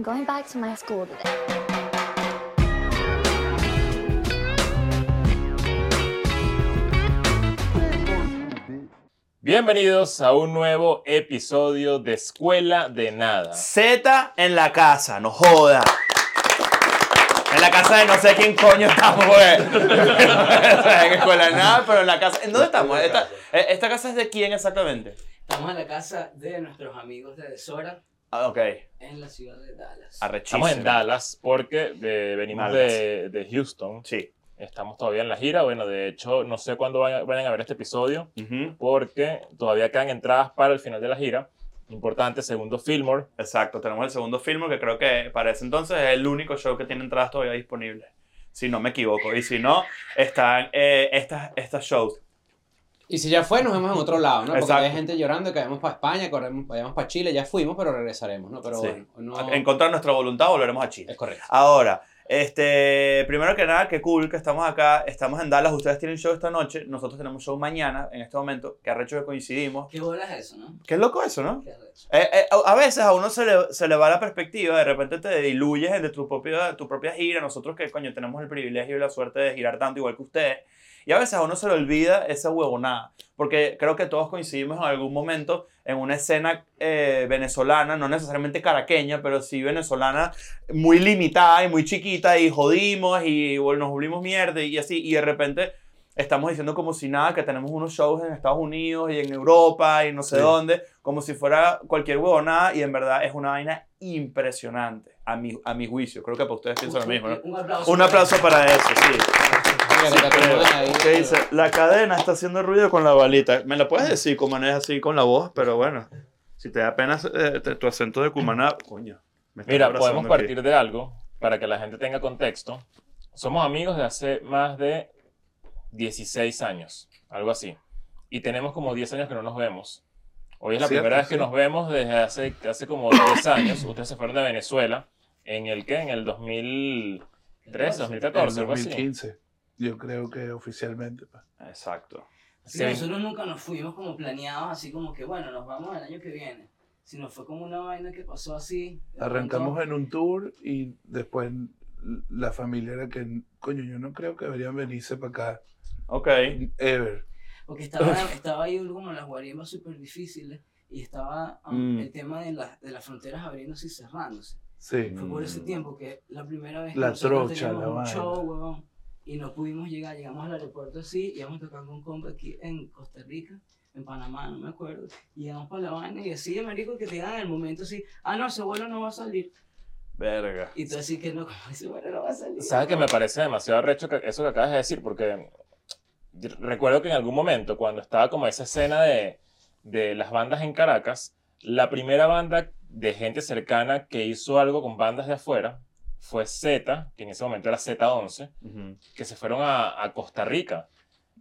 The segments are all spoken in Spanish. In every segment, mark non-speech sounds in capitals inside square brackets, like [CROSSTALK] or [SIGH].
I'm going back to my school today. Bienvenidos a un nuevo episodio de Escuela de Nada. Z en la casa, no joda. En la casa de no sé quién coño estamos, güey. [LAUGHS] [LAUGHS] en escuela de nada, pero en la casa. ¿En dónde estamos? Esta, eh, esta casa es de quién exactamente? Estamos en la casa de nuestros amigos de Desora Ah, ok. en la ciudad de Dallas. Arrechísimo. Estamos en Dallas porque eh, venimos de, de Houston. Sí. Estamos todavía en la gira. Bueno, de hecho, no sé cuándo vayan, vayan a ver este episodio Ujú. porque todavía quedan entradas para el final de la gira. Importante, segundo Fillmore. Exacto, tenemos el segundo film que creo que para ese entonces es el único show que tiene entradas todavía disponibles. Si no me equivoco. Y si no, están eh, estas, estas shows. Y si ya fue, nos vemos en otro lado, ¿no? Porque Exacto. hay gente llorando que vayamos para España, corremos, vayamos para Chile, ya fuimos, pero regresaremos, ¿no? Pero Sí. bueno, no- En contra de nuestra voluntad volveremos a Chile. es correcto. Ahora, este, primero que nada, qué cool que estamos acá, estamos en Dallas, ustedes tienen show esta noche, nosotros tenemos show mañana, en este momento, que arrecho que coincidimos. ¿Qué bola es eso, no? Qué loco eso, ¿no? Qué. Eh, eh, a veces a uno se le, se le va la perspectiva, de repente te diluyes de tu propia, tu propia gira, nosotros que coño tenemos el privilegio y la suerte de girar tanto igual que ustedes, y a veces a uno se le olvida esa huevonada, porque creo que todos coincidimos en algún momento en una escena eh, venezolana, no necesariamente caraqueña, pero sí venezolana, muy limitada y muy chiquita, y jodimos y bueno, nos volvimos mierda y así, y de repente estamos diciendo como si nada, que tenemos unos shows en Estados Unidos y en Europa y no sé Sí. dónde, como si fuera cualquier huevonada, y en verdad es una vaina impresionante, a mi, a mi juicio. Creo que para ustedes piensan lo mismo, ¿no? Un aplauso. Un aplauso para eso, sí. ¿Qué dice? La cadena está haciendo ruido con la balita. Me la puedes decir como es así con la voz, pero bueno. Si te da pena eh, te- tu acento de cumaná, coño. me Mira, podemos aquí. partir de algo para que la gente tenga contexto. Somos amigos de hace más de 16 años, algo así. Y tenemos como 10 años que no nos vemos. Hoy es la Cierto, primera vez que sí. nos vemos desde hace, hace como 10 años. Ustedes se fueron de Venezuela. ¿En el qué? En el 2013, En 2014, algo así. 2015, yo creo que oficialmente. Exacto. Sí, nosotros nunca nos fuimos como planeados, así como que, bueno, nos vamos el año que viene. Sino fue como una vaina que pasó así. Arrancamos pronto. en un tour y después la familia era que, coño, yo no creo que deberían venirse para acá, Ok. ever. Porque estaba, estaba ahí como las guarimbas súper difíciles y estaba um, Mm. el tema de, las de las fronteras abriéndose y cerrándose. Sí. Fue por ese Mm. tiempo que la primera vez que La trocha, la un show, huevón, y no pudimos llegar, llegamos al aeropuerto así, íbamos a tocar con un compa aquí en Costa Rica, en Panamá, no me acuerdo, y llegamos para la vaina y así, marico, que te digan en el momento así, ah, no, ese vuelo no va a salir, Verga. y tú así que no, [LAUGHS] ese vuelo no va a salir. ¿Sabes que me parece demasiado arrecho que- eso que acabas de decir? Porque recuerdo que en algún momento, cuando estaba como esa escena de, de las bandas en Caracas, la primera banda de gente cercana que hizo algo con bandas de afuera fue Z, que en ese momento era Z11, Ujú. que se fueron a, a Costa Rica.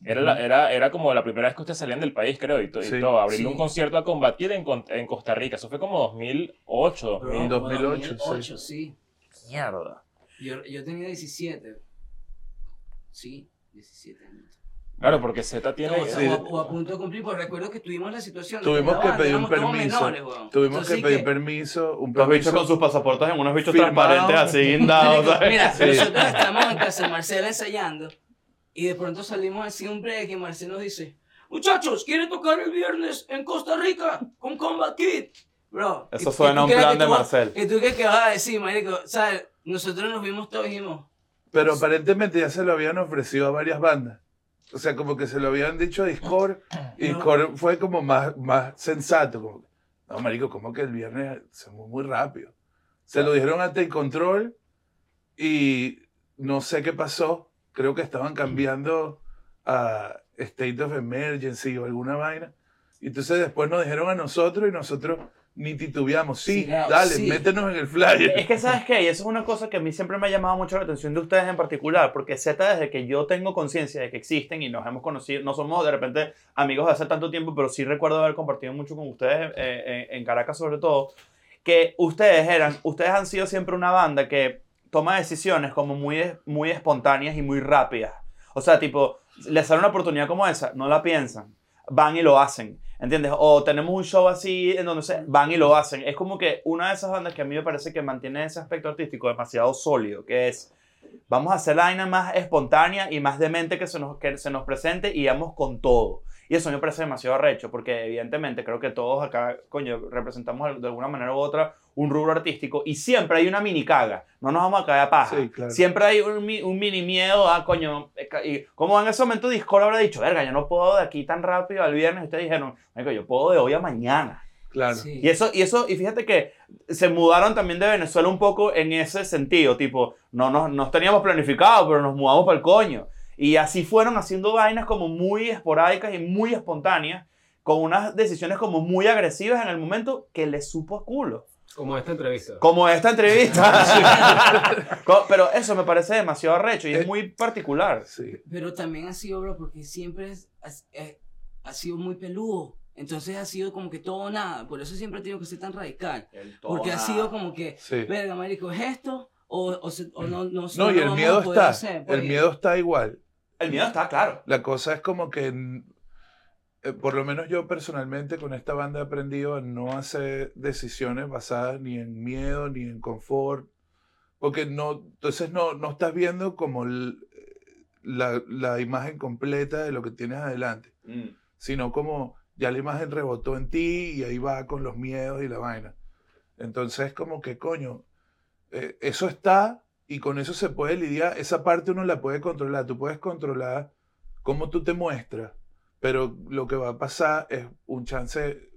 Era, la- era, era como la primera vez que ustedes salían del país, creo, y, to- y Sí. todo, abrirle Sí. un concierto a combatir en, en Costa Rica. Eso fue como 2008, Bro, 2000. 2008, 2008, sí. Mierda. Yo, yo tenía 17. Sí, 17 años. Claro, porque Z tiene... O, Sí. o a, o a punto de cumplir, pues recuerdo que tuvimos la situación. Tuvimos que pedir un permiso. menores. Tuvimos Entonces, que pedir que- permiso, un Los bichos permiso. con sus pasaportes en unos bichos Firmado. transparentes así [LAUGHS] guindados. Mira, Sí. nosotros estamos en casa de Marcela ensayando y de pronto salimos así un break y Marcela nos dice, muchachos, ¿quieren tocar el viernes en Costa Rica con Combat Kid? Bro. Eso ¿y- y suena a un plan de tú Marcel. ¿Y tú qué, qué vas a decir, marico? ¿Sabes? Nosotros nos vimos todos y dijimos, Pero aparentemente ya se lo habían ofrecido a varias bandas. O sea, como que se lo habían dicho a Discord y. Discord fue como más, más sensato. Como, no, marico, como que el viernes se fue muy rápido. Se lo dijeron a Take Control y no sé qué pasó. Creo que estaban cambiando a State of Emergency o alguna vaina. Y entonces después nos dijeron a nosotros y nosotros ni titubeamos. Sí, Sí, dale, sí. métenos en el flyer. Es que, ¿sabes qué? Y eso es una cosa que a mí siempre me ha llamado mucho la atención de ustedes en particular, porque Z, desde que yo tengo conciencia de que existen y nos hemos conocido, no somos de repente amigos de hace tanto tiempo, pero sí recuerdo haber compartido mucho con ustedes eh, en, en Caracas sobre todo, que ustedes eran, ustedes han sido siempre una banda que toma decisiones como muy, muy espontáneas y muy rápidas. O sea, tipo, les sale una oportunidad como esa, no la piensan, van y lo hacen. ¿Entiendes? O tenemos un show así en donde se van y lo hacen. Es como que una de esas bandas que a mí me parece que mantiene ese aspecto artístico demasiado sólido, que es, vamos a hacer la vaina más espontánea y más demente que se nos, que se nos presente y vamos con todo. Y eso me parece demasiado arrecho, porque evidentemente creo que todos acá, coño, representamos de alguna manera u otra un rubro artístico y siempre hay una mini caga. No nos vamos a caer a paja. Sí, claro. Siempre hay un, un mini miedo a, coño, y como en ese momento Discord habrá dicho, verga, yo no puedo de aquí tan rápido al viernes. Y ustedes dijeron, "Marico, yo puedo de hoy a mañana. Claro. Sí. Y eso, y eso, y fíjate que se mudaron también de Venezuela un poco en ese sentido, tipo, no nos nos teníamos planificado, pero nos mudamos para el coño. Y así fueron haciendo vainas como muy esporádicas y muy espontáneas, con unas decisiones como muy agresivas en el momento que les supo a culo. Como esta entrevista. Como esta entrevista. [LAUGHS] Pero eso me parece demasiado arrecho y es Eh, muy particular. Sí. Pero también ha sido, bro, porque siempre es- es- ha sido muy peludo. Entonces ha sido como que todo o nada. Por eso siempre ha tenido que ser tan radical. Porque ha sido como que, Sí. verga, marico, ¿es esto? O, o, se- o no, no, No, y el miedo está. hacer, pues. El miedo está igual. El miedo está claro. La cosa es como que, eh, por lo menos yo personalmente con esta banda he aprendido a no hacer decisiones basadas ni en miedo ni en confort, porque no, entonces no, no estás viendo como la, la imagen completa de lo que tienes adelante, Mm. sino como ya la imagen rebotó en ti y ahí va con los miedos y la vaina. Entonces como que coño, eh, eso está y con eso se puede lidiar, esa parte uno la puede controlar, tú puedes controlar cómo tú te muestras, pero lo que va a pasar es un chance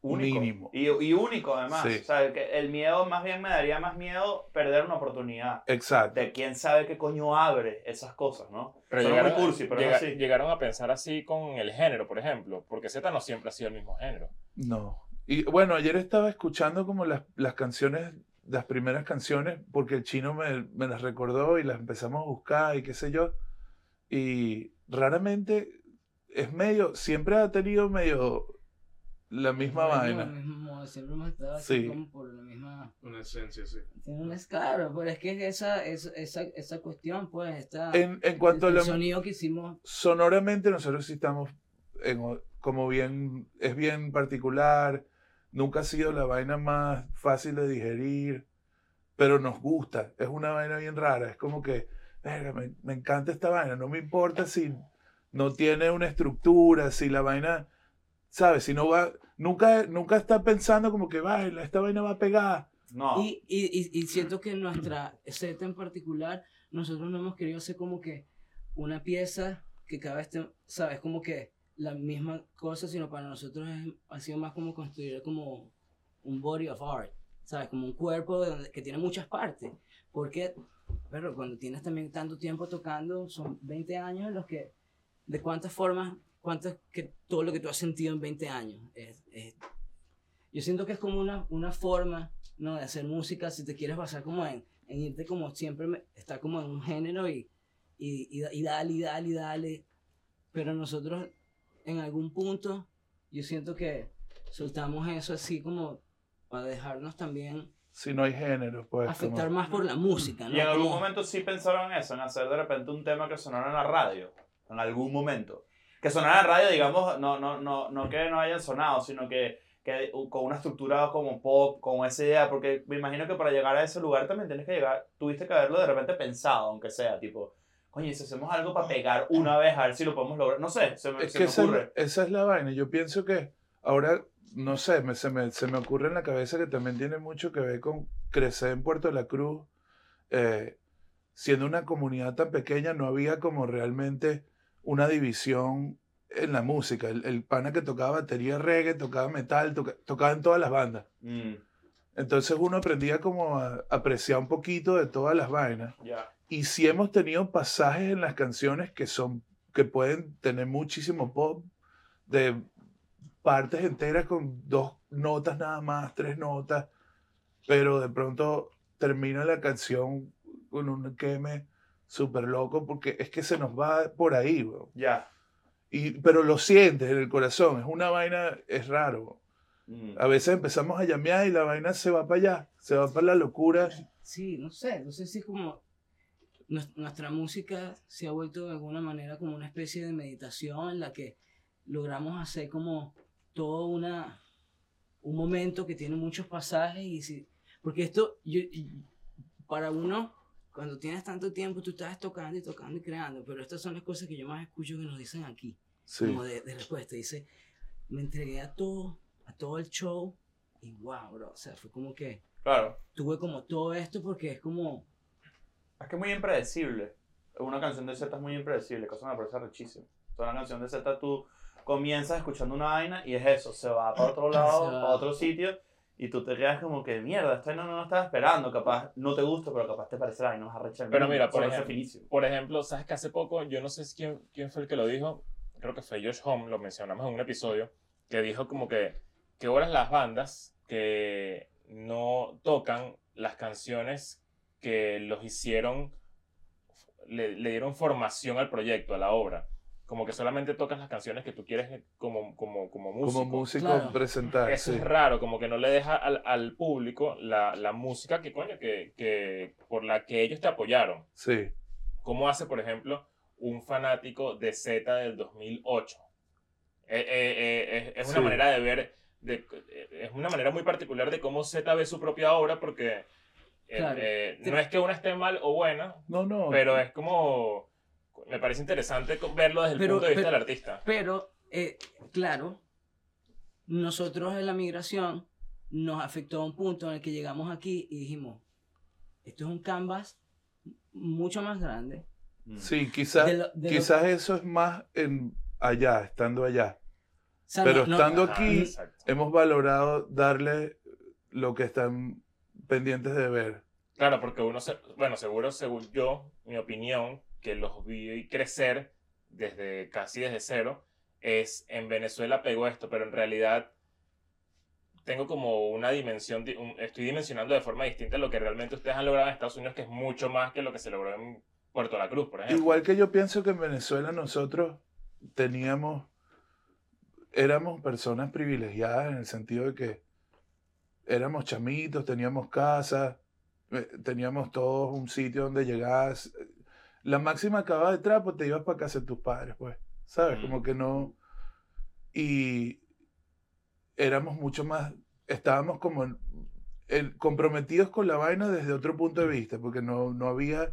único. mínimo. Y, y único además. Sí. O sea, el, que- el miedo más bien me daría más miedo perder una oportunidad. Exacto. De quién sabe qué coño abre esas cosas, ¿no? Pero Suena llegaron, cursi, pero llega- así. llegaron a pensar así con el género, por ejemplo, porque Z no siempre ha sido el mismo género. No. Y bueno, ayer estaba escuchando como las, las canciones, las primeras canciones, porque el chino me, me las recordó y las empezamos a buscar y qué sé yo. Y raramente es medio, siempre ha tenido medio la misma Bueno, vaina. lo mismo, siempre hemos estado así Sí. como por la misma... Una esencia, sí. Tiene un claro, pero es que esa, esa, esa, esa cuestión, pues, está... En, en cuanto a el la, sonido que hicimos sonoramente nosotros sí estamos en o- como bien, es bien particular, nunca ha sido la vaina más fácil de digerir, pero nos gusta, es una vaina bien rara, es como que, verga, me, me encanta esta vaina, no me importa si no tiene una estructura, si la vaina, ¿sabes? Si no va, nunca, nunca está pensando como que, "Vaya, esta vaina va a pegar. No. Y, y, y, siento que en nuestra set en particular, nosotros no hemos querido hacer como que una pieza que cada vez, te- ¿sabes? Como que la misma cosa, sino para nosotros es- ha sido más como construir como un body of art, ¿sabes? Como un cuerpo que tiene muchas partes. Porque, pero cuando tienes también tanto tiempo tocando, son 20 años en los que, ¿de cuántas formas, cuántas, que todo lo que tú has sentido en 20 años? Es, es- yo siento que es como una, una forma ¿no? de hacer música, si te quieres basar como en, en irte como siempre, me- está como en un género y, y, y, y dale, y dale, y dale. Pero nosotros en algún punto, yo siento que soltamos eso así como para dejarnos también Si no hay género, pues. afectar como- más por la música, ¿no? Y en algún momento sí pensaron en eso, en hacer de repente un tema que sonara en la radio. En algún momento. Que sonara en radio, digamos, no, no, no, no que no hayan sonado, sino que, que con una estructura como pop, con esa idea. Porque me imagino que para llegar a ese lugar también tienes que llegar, tuviste que haberlo de repente pensado, aunque sea, tipo, coño, y si hacemos algo para pegar una vez, a ver si lo podemos lograr. No sé, se me, Es se que me esa es, ocurre. esa es la vaina. Yo pienso que ahora, no sé, me- se, me, se me ocurre en la cabeza que también tiene mucho que ver con crecer en Puerto La Cruz. Eh, siendo una comunidad tan pequeña, no había como realmente una división en la música. El, el pana que tocaba batería reggae, tocaba metal, toca- tocaba en todas las bandas. Mm, Entonces uno aprendía como a apreciar un poquito de todas las vainas. Y sí hemos tenido pasajes en las canciones que son que pueden tener muchísimo pop de partes enteras con dos notas nada más, tres notas, pero de pronto termina la canción con un queme súper loco porque es que se nos va por ahí, weón. Ya. y pero lo sientes en el corazón, es una vaina, es raro. Mm. A veces empezamos a llamear y la vaina se va para allá, se va para la locura. Sí, no sé, no sé si es como nues- nuestra música se ha vuelto de alguna manera como una especie de meditación en la que logramos hacer como todo una, un momento que tiene muchos pasajes y si, porque esto, yo, para uno, cuando tienes tanto tiempo, tú estás tocando y tocando y creando, pero estas son las cosas que yo más escucho que nos dicen aquí, Sí. como de, de respuesta. Dice, me entregué a todo, a todo el show y wow, bro, o sea, fue como que Claro. tuve como todo esto porque es como, Es que es muy impredecible. Una canción de Z es muy impredecible, cosa me parece rechísimo. Toda una canción de Z tú comienzas escuchando una vaina y es eso, se va para otro [LAUGHS] lado, para otro sitio y tú te quedas como que mierda, esta vaina no lo estaba esperando, capaz no te gusta, pero capaz te parece la vaina más arrecha del Pero mira, por ejemplo. Por ejemplo, sabes que hace poco, yo no sé quién, quién fue el que lo dijo, creo que fue Josh Home, lo mencionamos en un episodio, que dijo como que, que horas las bandas que no tocan las canciones que los hicieron, le, le dieron formación al proyecto, a la obra. Como que solamente tocas las canciones que tú quieres como, como, como músico. Como músico Claro. presentar. Eso sí. es raro, como que no le deja al, al público la, la música que, coño, que, que, por la que ellos te apoyaron. Sí. ¿Cómo hace, por ejemplo, un fanático de Z del 2008? Eh, eh, eh, es, es una Sí. manera de ver, de- eh, es una manera muy particular de cómo Z ve su propia obra, porque eh, Claro. eh, no es que una esté mal o buena, No, no. pero es como, me parece interesante verlo desde el Pero- punto de vista pero- del artista. Pero, eh, claro, nosotros en la migración nos afectó a un punto en el que llegamos aquí y dijimos, esto es un canvas mucho más grande. Sí, quizás, De lo- de lo- quizás eso es más en allá, estando allá. O sea, Pero no- no- estando Ajá, aquí, hemos valorado darle lo que están pendientes de ver. Claro, porque uno, se- bueno, seguro, según yo, mi opinión, que los vi crecer desde casi desde cero, es en Venezuela pegó esto, pero en realidad tengo como una dimensión, estoy dimensionando de forma distinta lo que realmente ustedes han logrado en Estados Unidos, que es mucho más que lo que se logró en Puerto La Cruz, por ejemplo. Igual que yo pienso que en Venezuela nosotros teníamos, éramos personas privilegiadas en el sentido de que éramos chamitos, teníamos casa, eh, teníamos todos un sitio donde llegabas. La máxima acababa de trapo, te ibas para casa de tus padres, pues, ¿sabes? Mm. Como que no... Y éramos mucho más, estábamos como comprometidos con la vaina desde otro punto de vista, porque no, no había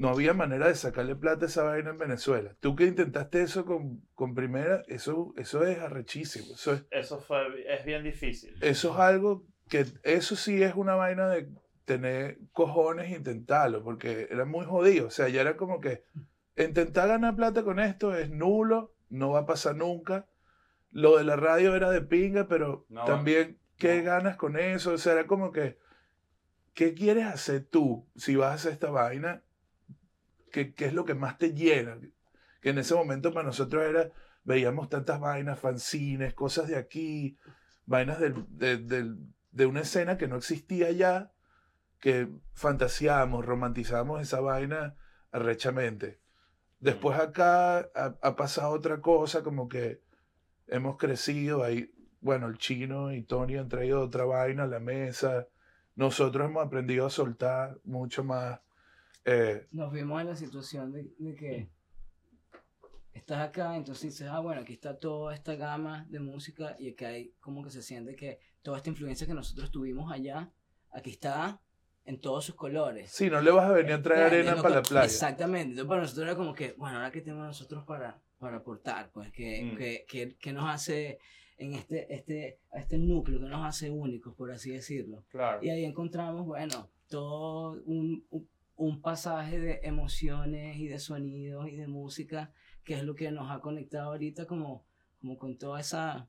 no había manera de sacarle plata a esa vaina en Venezuela. Tú que intentaste eso con, con primera, eso, eso es arrechísimo. Eso es, Eso fue, es bien difícil. eso es algo que, eso sí es una vaina de tener cojones e intentarlo, porque era muy jodido. O sea, ya era como que intentar ganar plata con esto es nulo, no va a pasar nunca. Lo de la radio era de pinga, pero No, también, ¿qué no. ganas con eso? O sea, era como que, ¿qué quieres hacer tú si vas a hacer esta vaina? ¿Qué, qué es lo que más te llena? Que en ese momento para nosotros era, veíamos tantas vainas, fanzines, cosas de aquí, vainas del- de, del- de una escena que no existía ya, que fantaseábamos, romantizamos esa vaina arrechamente. Después acá ha, ha pasado otra cosa, como que hemos crecido, ahí, bueno, el chino y Tony han traído otra vaina a la mesa, nosotros hemos aprendido a soltar mucho más. eh, nos vimos en la situación de, de que estás acá, entonces dices, ah, bueno, aquí está toda esta gama de música y que hay como que se siente que toda esta influencia que nosotros tuvimos allá, aquí está en todos sus colores. sí, no le vas a venir a traer arena para la playa. Exactamente. Entonces para nosotros era como que, bueno, ahora que tenemos nosotros para, para aportar, pues, que, Mm. que, que, que nos hace en este, este, este núcleo, que nos hace únicos, por así decirlo. Claro. Y ahí encontramos, bueno, todo un, un, un pasaje de emociones y de sonidos y de música, que es lo que nos ha conectado ahorita como, como con toda esa...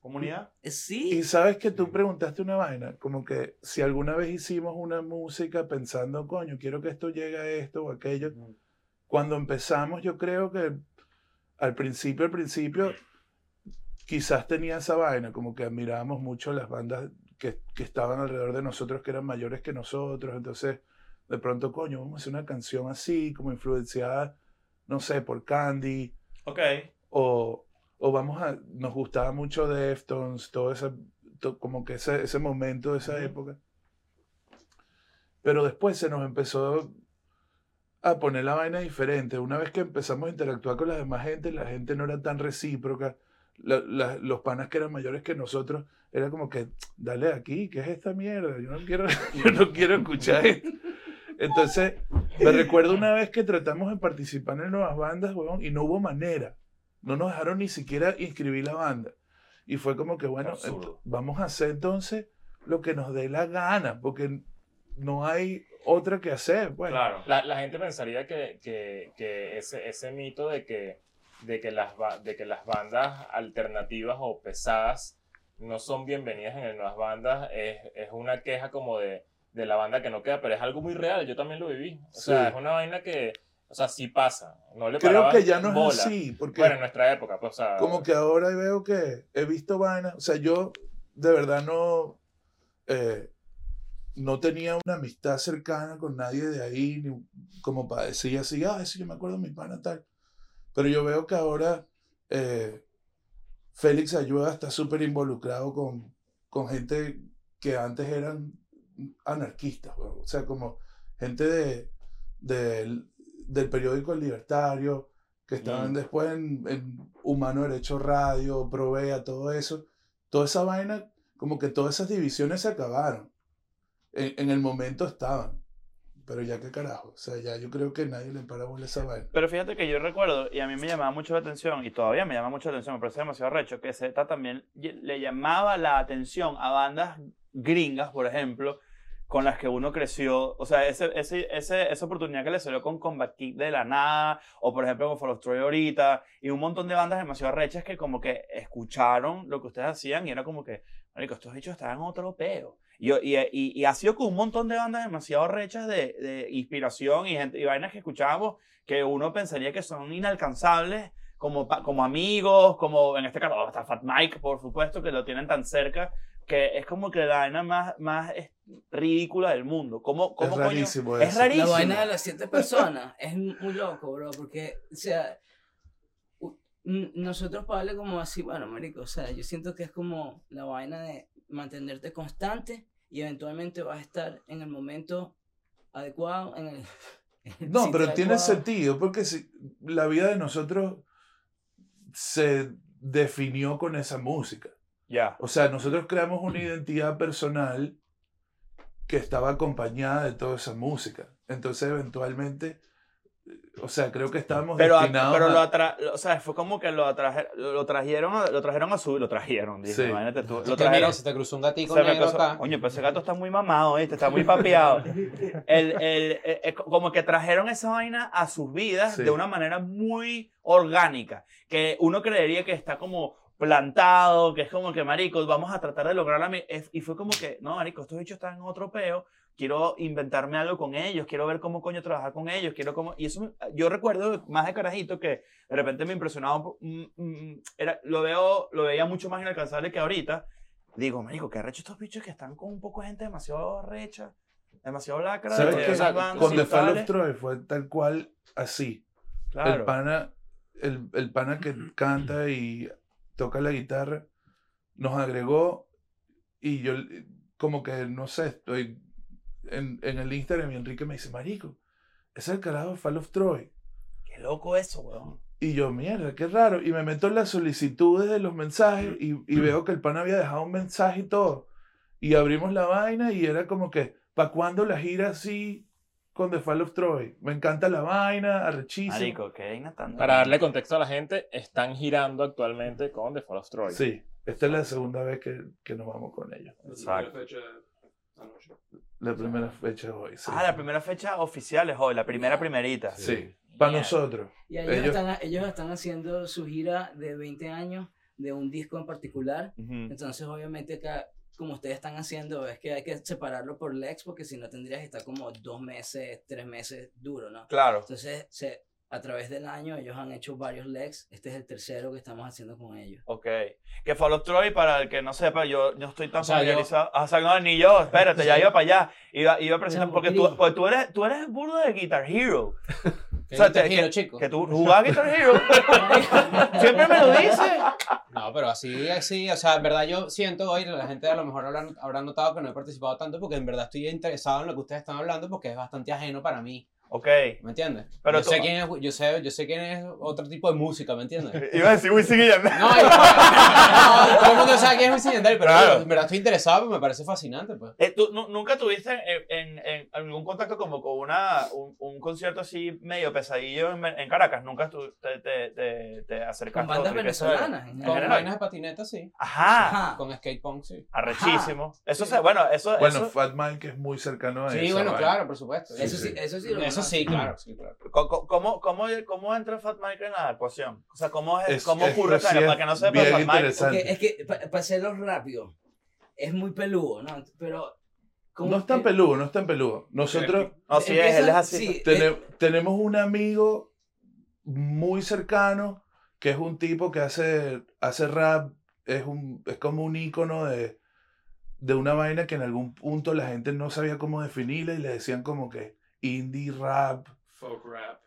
¿Comunidad? eh, Y Sí, sabes que tú preguntaste una vaina, como que si alguna vez hicimos una música pensando, coño, quiero que esto llegue a esto o aquello. Cuando empezamos, yo creo que al principio, al principio, quizás tenía esa vaina, como que admirábamos mucho las bandas que, que estaban alrededor de nosotros, que eran mayores que nosotros. Entonces, de pronto, coño, vamos a hacer una canción así, como influenciada, no sé, por Candy, Ok. o, o vamos a, nos gustaba mucho Deftones, todo ese, to- como que ese, ese momento esa época. Pero después se nos empezó a poner la vaina diferente. Una vez que empezamos a interactuar con la demás gente, la gente no era tan recíproca. la- la- los panas que eran mayores que nosotros, era como que, dale aquí, ¿qué es esta mierda? Yo no quiero, [LAUGHS] yo no quiero escuchar esto. Entonces, me recuerdo una vez que tratamos de participar en nuevas bandas, huevón, y no hubo manera. No nos dejaron ni siquiera inscribir la banda. Y fue como que, bueno, vamos a hacer entonces lo que nos dé la gana, porque no hay otra que hacer. Pues. Claro. La, la gente pensaría que, que, que ese, ese mito de que, de, que las, de que las bandas alternativas o pesadas no son bienvenidas en el nuevas bandas es, es una queja como de, de la banda que no queda, pero es algo muy real, yo también lo viví. O sea, Sí. es una vaina que, o sea, sí pasa. No le Creo que ya no bola. es así, porque Bueno, en nuestra época, pues, o sea, como que ahora veo que he visto vainas, o sea, yo de verdad no, eh, no tenía una amistad cercana con nadie de ahí, ni como para decir así, ah, sí, yo me acuerdo de mi pana tal. Pero yo veo que ahora eh, Félix Ayuda está súper involucrado con, con gente que antes eran anarquistas, o sea, como gente de, del- del periódico El Libertario, que estaban Mm. después en, en Humano Derecho Radio, Provea, todo eso. Toda esa vaina, como que todas esas divisiones se acabaron. En, en el momento estaban. Pero ya qué carajo. O sea, ya yo creo que nadie le para bola esa vaina. Pero fíjate que yo recuerdo, y a mí me llamaba mucho la atención, y todavía me llama mucho la atención, me parece demasiado recho, que Z también le llamaba la atención a bandas gringas, por ejemplo, con las que uno creció. O sea, ese, ese, ese- esa oportunidad que le salió con Combat Kick de la nada, o por ejemplo con Fall of Troy ahorita, y un montón de bandas demasiado rechas que como que escucharon lo que ustedes hacían y era como que, marico, estos bichos estaban otro peo. Y, y, y, y ha sido con un montón de bandas demasiado rechas de, de inspiración y, gente, y vainas que escuchábamos que uno pensaría que son inalcanzables como, como amigos, como en este caso hasta Fat Mike, por supuesto, que lo tienen tan cerca, que es como que la vaina más, más es- ridícula del mundo. ¿Cómo, cómo es coño? rarísimo Es eso. rarísimo. La vaina de las siete personas es muy loco, bro, porque, o sea, nosotros darle como así, bueno, marico, o sea, yo siento que es como la vaina de mantenerte constante y eventualmente vas a estar en el momento adecuado, en el... en No, pero tiene adecuado. sentido, porque si, la vida de nosotros se definió con esa música. Ya. O sea, nosotros creamos una identidad personal que estaba acompañada de toda esa música. Entonces, eventualmente, o sea, creo que estábamos Pero, destinados pero lo, atra, o sea, fue como que lo, atraje- lo trajeron, a- lo trajeron a su, lo trajeron, dije, Sí. imagínate tú, lo trajeron. se te cruzó un me negro pasó- acá. Coño, pero ese gato está muy mamado, ¿viste? Está muy papeado. El, el, eh, eh, como que trajeron esa vaina a sus vidas Sí. de una manera muy orgánica. Que uno creería que está como plantado, que es como que, marico, vamos a tratar de lograr la... mi-". Es- Y fue como que, no, marico, estos bichos están en otro peo. Quiero inventarme algo con ellos, quiero ver cómo coño trabajar con ellos, quiero cómo... Y eso, yo recuerdo más de carajito que de repente me impresionaba, po- mm, mm, era, lo, veo, lo veía mucho más inalcanzable que ahorita. Digo, marico, qué arrecho estos bichos que están con un poco de gente demasiado recha, demasiado lacra. ¿Sabes de qué? Con The Fall of. Troy fue tal cual así. El Claro. pana, el, el pana que [CLEARS THROAT] canta y toca la guitarra nos agregó y yo eh, como que, no sé, estoy en, en el Instagram y Enrique me dice, marico, ese es el carajo de Fall of Troy. Qué loco eso, weón. Y yo, mierda, qué raro. Y me meto en las solicitudes de los mensajes y, y veo que el pana había dejado un mensaje y todo. Y abrimos la vaina y era como que, ¿para cuándo la gira así con The Fall of Troy? Me encanta la vaina, arrechísimo. Marico, qué vaina tan... Para darle contexto a la gente, están girando actualmente con The Fall of Troy. Sí, esta es la segunda vez que, que nos vamos con ellos. Exacto. La primera fecha hoy. Sí. Ah, la primera fecha oficial es hoy, la primera primerita. Sí, para nosotros. Y ellos, Ellos- Están, ellos están haciendo su gira de 20 años de un disco en particular. Ujú. Entonces, obviamente, acá, como ustedes están haciendo, es que hay que separarlo por Lex, porque si no tendrías que estar como dos meses, tres meses duro, ¿no? Claro. Entonces, se, a través del año, ellos han hecho varios Lex. Este es el tercero que estamos haciendo con ellos. Ok. Que Fall of Troy, para el que no sepa, yo no estoy tan O sea, yo- familiarizado. Ah, O sea, no, ni yo, espérate, ya iba para allá. Iba, iba precisamente Chamo, porque tú, porque tú eres, tú eres burdo de Guitar Hero. [LAUGHS] ¿Qué O sea, Guitar te- Hero, que- chico? Que tú jugabas Guitar Hero. [LAUGHS] Siempre me lo dices. No, pero así, así, o sea, en verdad yo siento hoy, la gente a lo mejor habrá, habrá notado que no he participado tanto porque en verdad estoy interesado en lo que ustedes están hablando porque es bastante ajeno para mí. Ok. ¿Me entiendes? Pero yo, tú- sé quién es, yo, sé, yo sé quién es otro tipo de música, ¿me entiendes? [LAUGHS] Iba a decir Wisin y Yandel. No, yo- [LAUGHS] no, todo el mundo sabe quién es Wisin y Yandel, pero Claro. yo, en verdad estoy interesado, porque me parece fascinante, pues. Eh, ¿Tú nu- nunca tuviste en, en- en algún contacto como con una, un, un concierto así medio pesadillo en, en Caracas? ¿Nunca tú te, te, te, te acercaste Con bandas venezolanas. en En Con general. vainas de patineta, sí. Ajá. Ajá. Con skate punk, sí. Arrechísimo. Eso se, bueno, eso, Bueno, eso Fat Mike es muy cercano a Sí, esa bueno, vaina. claro, por supuesto. Sí, Eso sí. sí, eso sí lo Eso sí, claro, sí, claro. ¿cómo, cómo, cómo, cómo entra Fat Mike en la ecuación? O sea, ¿cómo, es, Es- cómo es- ocurre Para que no sepa Fat Mike. interesante. Porque es que, para hacerlo rápido, es muy peludo, ¿no? Pero... como No es tan que- peludo, no es tan peludo. Nosotros No, sí, es, él es así. sí, tene- eh, tenemos un amigo muy cercano que es un tipo que hace, hace rap, es, un, es como un ícono de, de una vaina que en algún punto la gente no sabía cómo definirla y le decían como que indie rap. Folk rap.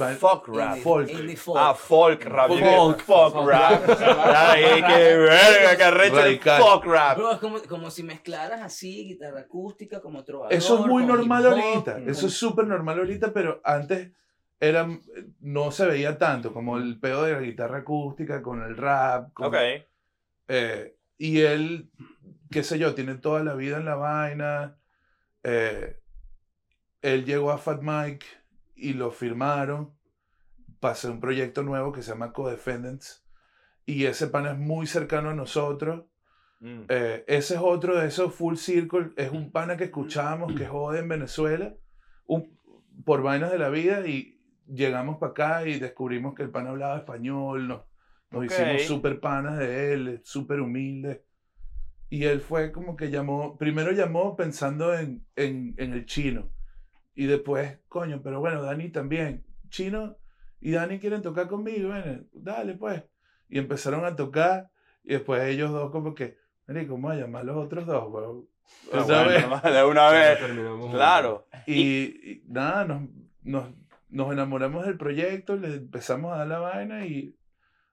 va- Folk rap. indie- folk. indie folk. Ah, folk rap. Folk. Folk, folk Folk rap. rap. Ay, qué verga, qué arrecho el Radical. folk rap. Bro, es como, como si mezclaras así guitarra acústica como trovador. Eso es muy normal ahorita, eso es súper normal ahorita, pero antes era, no se veía tanto, como el pedo de la guitarra acústica con el rap. con- Ok. Eh, y él, qué sé yo, tiene toda la vida en la vaina. eh, él llegó a Fat Mike y lo firmaron. Pasé un proyecto nuevo que se llama Codefendants. Y ese pana es muy cercano a nosotros. Mm. Eh, ese es otro de esos full circle. Es un pana que escuchábamos que jode en Venezuela un- por vainas de la vida y llegamos para acá y descubrimos que el pana hablaba español. Nos, hicimos súper panas de él, súper humilde. Y él fue como que llamó, primero llamó pensando en, en, en el chino. Y después, coño, pero bueno, Dani también. Chino y Dani quieren tocar conmigo, bueno, dale pues. Y empezaron a tocar y después ellos dos como que, Marico, ¿cómo a llamar a los otros dos, weón? Ah, bueno, [LAUGHS] de una vez. Claro. Y, y nada, nos, nos, nos enamoramos del proyecto, le empezamos a dar la vaina y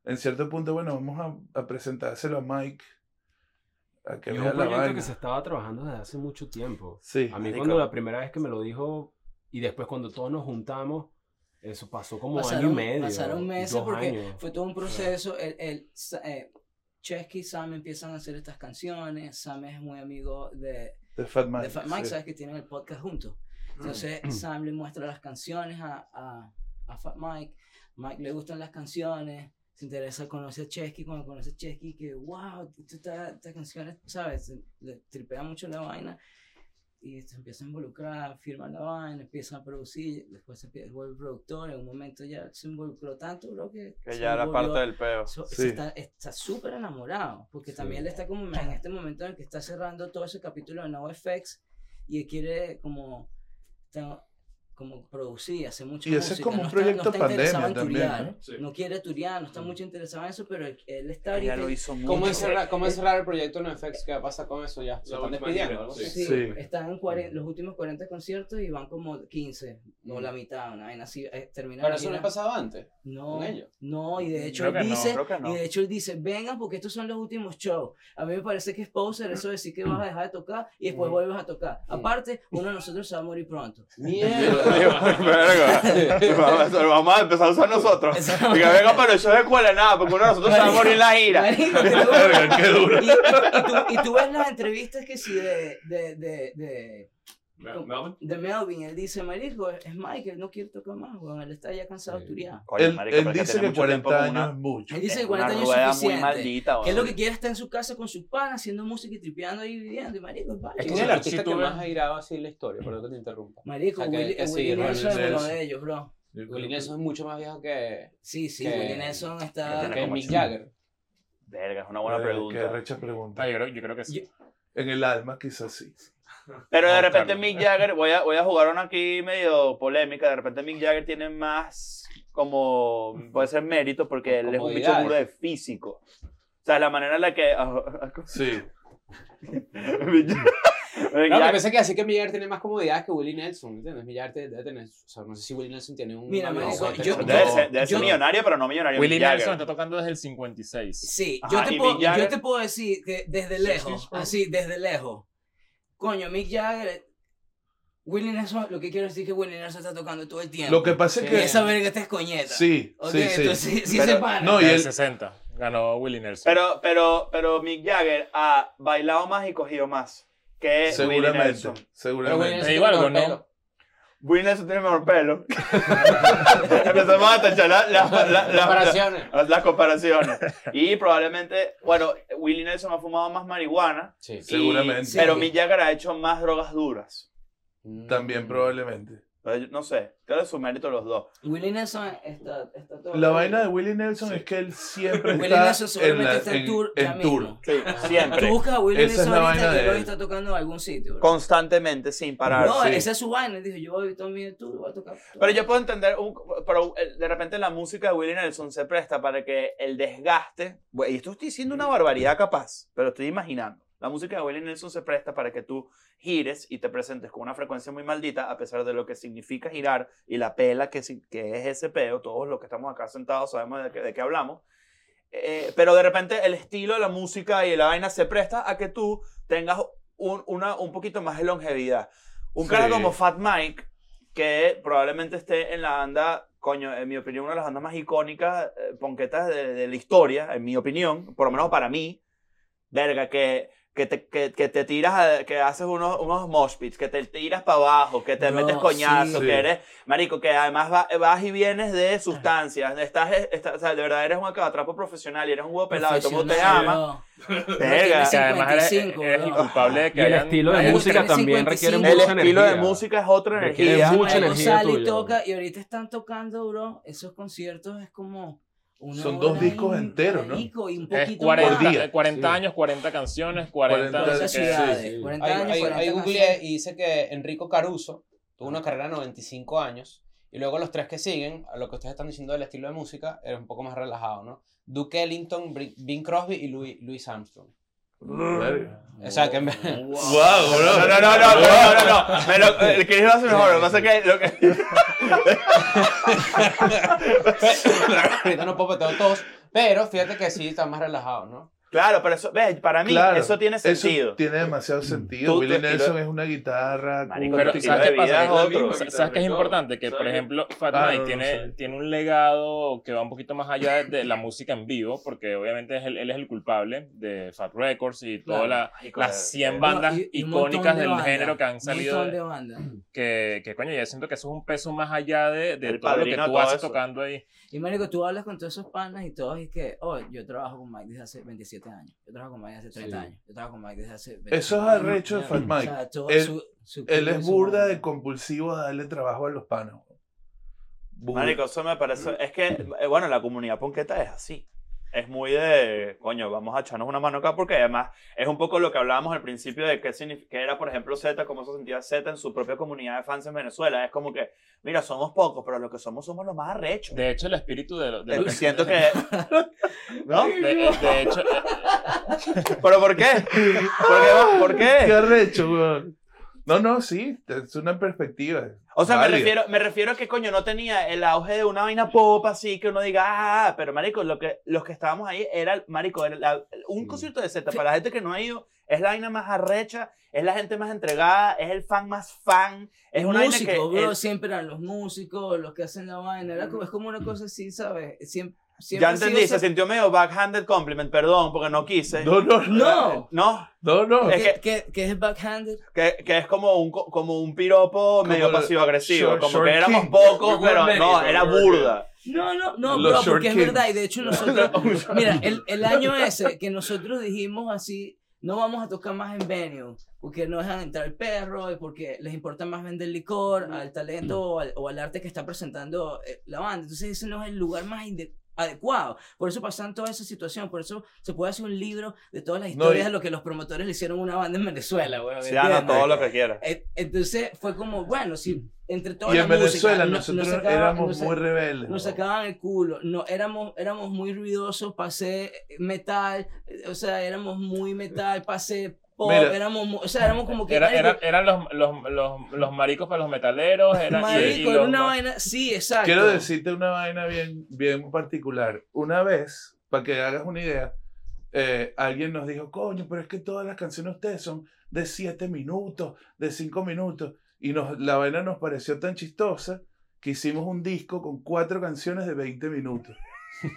en cierto punto, bueno, vamos a, a presentárselo a Mike. A que Y es vea un la proyecto vaina. que se estaba trabajando desde hace mucho tiempo. Sí. A mí Marico. cuando la primera vez que me lo dijo y después cuando todos nos juntamos, eso pasó como año y medio. pasaron meses dos porque años. fue todo un proceso. El, el, eh, Chesky y Sam empiezan a hacer estas canciones. Sam es muy amigo de, De Fat Mike. de Fat Mike, sí. sabes que tienen el podcast juntos. Entonces Sam le muestra las canciones a, a, a Fat Mike. Mike le gustan las canciones. Se interesa, conoce a Chesky. Cuando conoce a Chesky, que wow, estas canciones, ¿sabes? Le tripea mucho la vaina. Y se empieza a involucrar, firma la vaina, empiezan a producir. Después se vuelve productor. En un momento ya se involucró tanto, bro, que. Que ya era volvió- parte del peo. So- Sí. se está está súper enamorado, porque Sí. también él está como en este momento en el que está cerrando todo ese capítulo de NoFX y él quiere como, está- como producir, hacer mucha Y ese es como un no proyecto está, no está pandemia en también, turiar, ¿no? Sí. no quiere turiar, no está mucho interesado en eso, pero él, está ahorita... lo hizo muy ¿Cómo encerrar, cómo Eh, encerrar el proyecto en FX? ¿Qué pasa con eso ya? ¿Se están despidiendo? sí. Sí, Sí. están en cuare- los últimos 40 conciertos y van como 15, o Mm. la mitad, una vaina así, eh, termina Pero eso no ha pasado antes. No, con ellos. no, y de hecho Creo él dice, y de hecho él dice, vengan porque estos son los últimos shows. A mí me parece que es poser eso de decir que vas a dejar de tocar y después Mm. vuelves a tocar. Mm. Aparte, uno de nosotros se va a morir pronto. Mierda. Vamos a- empezar a usar nosotros. Y que venga, pero eso es de escuela, nada, porque uno de nosotros se va a morir en la gira. Marico, qué duro. y, y tú, y tú ves las entrevistas que sí de, de, de, de, Melvin. de Melvin, él dice, Marico, es Mike, él no quiere tocar más, weón, él está ya cansado de Sí. turiar. Él, él dice que mucho tiempo 40 con una- años es mucho. Él dice que es 40 una años es rueda muy suficiente. maldita, que es lo que quiere estar en su casa con sus panas, haciendo música y tripeando ahí viviendo. Y marico, es válido. ¿Quién Sí, es el artista que más girado así en la historia? Perdón que te interrumpa. Marico, Willie, Nelson es uno de ellos, bro. Willie Nelson es mucho más viejo que, Sí, sí, Willie Nelson está... que Mick. Jagger. Verga, es una buena Verga, Qué pregunta. recha pregunta. Ah, yo, creo, yo creo que sí. En el alma, quizás sí. Pero de repente. Mick Jagger, voy a, voy a jugar una aquí medio polémica, de repente Mick Jagger tiene más como, puede ser mérito porque él es un bicho puro de físico. O sea, la manera en la que... Sí. Mick Jagger- Mick No, me pensé que así que Mick Jagger tiene más comodidades que Willie Nelson, ¿entiendes? Mick Jagger debe tener, o sea, no sé si Willie Nelson tiene un Mira, marico, yo- con- Debe ser, debe ser yo- millonario, pero no millonario. Willie. Nelson está tocando desde el 56. Sí, Ajá, yo, te puedo, yo te puedo decir que desde lejos, así, desde lejos, coño, Mick Jagger, Willie Nelson, lo que quiero decir es que Willie Nelson está tocando todo el tiempo. Lo que pasa es que. esa verga está escoñeta. Sí, Ok, sí, sí. entonces sí Pero- se para. No, y el él- 60 ganó Willie Nelson. Pero, pero, pero Mick Jagger ha bailado más y cogido más que Willie Seguramente. Nelson. Pero Willie Seguramente. Nelson Te digo algo, tiene ¿no? Willie Nelson tiene mejor pelo. [LAUGHS] Empezamos a tachar la- la- la- la- Comparaciones. las, las comparaciones. Y probablemente, bueno, Willie Nelson ha fumado más marihuana. Sí. y- Seguramente. pero Sí. Mick Jagger ha hecho más drogas duras. También probablemente. Entonces, No sé, creo que es su mérito los dos. Willie Nelson está, está todo. La vaina de Willie Nelson es que él siempre Willie está Nelson en, seguramente la- está en en- tour en ya tour. mismo. Sí, Tú siempre. buscas a Willie Esa es Nelson la ahorita vaina que de él. está tocando en algún sitio. bro. Constantemente, sin parar. No, sí. esa es su vaina. Él dijo, yo voy también tour, voy a tocar. Pero yo puedo entender, un- pero eh, de repente la música de Willie Nelson se presta para que el desgaste, y esto estoy diciendo una barbaridad capaz, pero estoy imaginando. La música de Willie Nelson se presta para que tú gires y te presentes con una frecuencia muy maldita, a pesar de lo que significa girar y la pela que, que es ese peo. Todos los que estamos acá sentados sabemos de qué, de qué hablamos. Eh, pero de repente el estilo de la música y la vaina se presta a que tú tengas un, una, un poquito más de longevidad. Un Sí. cara como Fat Mike, que probablemente esté en la banda, coño, en mi opinión, una de las bandas más icónicas, eh, ponquetas de, de la historia, en mi opinión, por lo menos para mí, verga, que, que, te, que, que te tiras, a- que haces unos, unos mosh pits, que te tiras para abajo, que te No, metes coñazo, sí. que eres, marico, que además va- vas y vienes de sustancias, estás, estás- o sea, de verdad eres un acabatrapo profesional y eres un huevo pelado y todo el te ama. Verga. que además eres, 55, eres el bro. culpable de que Y el hayan- estilo de música también 55. requiere El mucha estilo de energía. música es otra Requiere energía. mucha Marico, energía sale y toca, y ahorita están tocando, bro, esos conciertos es como una Son dos discos enteros, ¿no? y un Es poquito 40, Por día. 40 Sí. años, 40 canciones, 40, 40 no más. sé 40 qué. ciudades, sí. 40 Ahí, años, ahí, 40 ahí googleé y dice que Enrico Caruso tuvo una carrera de 95 años. Y luego los tres que siguen, a lo que ustedes están diciendo del estilo de música, era un poco más relajado, ¿no? Duke Ellington, Bing Crosby y Louis, Louis Armstrong. O sea, que en vez... Wow, bro. No, no, no, no, no, no, no. Me lo, el Chris lo hace mejor. Lo que pasa es que. Lo que [LAUGHS] Ahorita no puedo meter todos, pero fíjate que sí están más relajados, ¿no? Claro, pero eso, ves, para mí Claro, eso tiene sentido. tiene demasiado sentido. Tú- Willie Nelson es una guitarra. Marico. Pero ¿sabes qué pasa? es otro. sa- ¿Sabes qué es importante? Que, por ejemplo, Fat Ah, Mike no, no tiene, sé. tiene un legado que va un poquito más allá de la música en vivo, porque obviamente es el- él es el culpable de Fat Records y todas Claro. la- las 100 No, bandas y- icónicas de del bandas, género que han salido. de- de bandas. que, que coño, ya siento que eso es un peso más allá de, de todo lo que tú haces eso. tocando ahí. Y marico, tú hablas con todos esos panas y todos y que, oh, yo trabajo con Mike desde hace 27 años. Yo trabajo con Mike desde hace 30 Sí. años. Yo trabajo con Mike desde hace 25 Eso es arrecho de Fat O Mike. sea, todo Él- su- su Él es su burda de compulsivo a darle trabajo a los panos. Marico, eso me parece. Es que, eh, bueno, la comunidad ponqueta es así. Es muy de, coño, vamos a echarnos una mano acá porque además es un poco lo que hablábamos al principio de qué, qué era, por ejemplo, Z, cómo se sentía Z en su propia comunidad de fans en Venezuela. Es como que, mira, somos pocos, pero lo que somos somos los más arrechos. De hecho, el espíritu de, lo- de lo Eh, que Siento que... [LAUGHS] ¿No? De, de hecho, eh, ¿Pero por qué? ¿Por qué? ¿Por Qué qué? arrecho, weón. No, no, sí, es una perspectiva. O sea, me refiero, me refiero a que, coño, no tenía el auge de una vaina pop así que uno diga, ah, pero marico, lo que, los que estábamos ahí era, marico, era la- un concierto de Z, para la gente que no ha ido, es la vaina más arrecha, es la gente más entregada, es el fan más fan, es una vaina músicos, que... bro, siempre eran los músicos, los que hacen la vaina. Era como, es como una cosa así, ¿sabes? Siempre ya entendí, se sintió medio backhanded compliment, perdón, porque no quise. No, no, no. No, No, No. Es que, que, que es backhanded. que, que es como un, co- como un piropo medio el pasivo-agresivo, como short que éramos king. pocos, pero many, no, era burda. No, no, no, bro, porque es kings. verdad. Y de hecho nosotros, [LAUGHS] mira, el, el año ese que nosotros dijimos así, no vamos a tocar más en venue, porque no dejan entrar el perro, y porque les importa más vender licor al talento o al, o al arte que está presentando eh, la banda. Entonces ese no es el lugar más inde- adecuado. Por eso pasan toda esa situación, por eso se puede hacer un libro de todas las No, historias y- de lo que los promotores le hicieron a una banda en Venezuela, güey. ¿me Sí, Ana, entiendes? todo lo que quieras. Eh, Entonces fue como, bueno, si entre toda Y la en Venezuela música, no- nosotros nos sacaba- éramos nos muy rebeldes. nos ¿no? sacaban el culo, no, éramos, éramos muy ruidosos, pasé metal, o sea, éramos muy metal, pasé pop, Mira. éramos, o sea, éramos como que... era, marico, era- eran los, los, los, los maricos para los metaleros. Era, y- y marico, era una vaina, sí, exacto. Quiero decirte una vaina bien, bien particular. Una vez, para que hagas una idea, eh, alguien nos dijo, coño, pero es que todas las canciones de ustedes son de 7 minutos, de 5 minutos. Y nos, la vaina nos pareció tan chistosa que hicimos un disco con cuatro canciones de 20 minutos. [LAUGHS]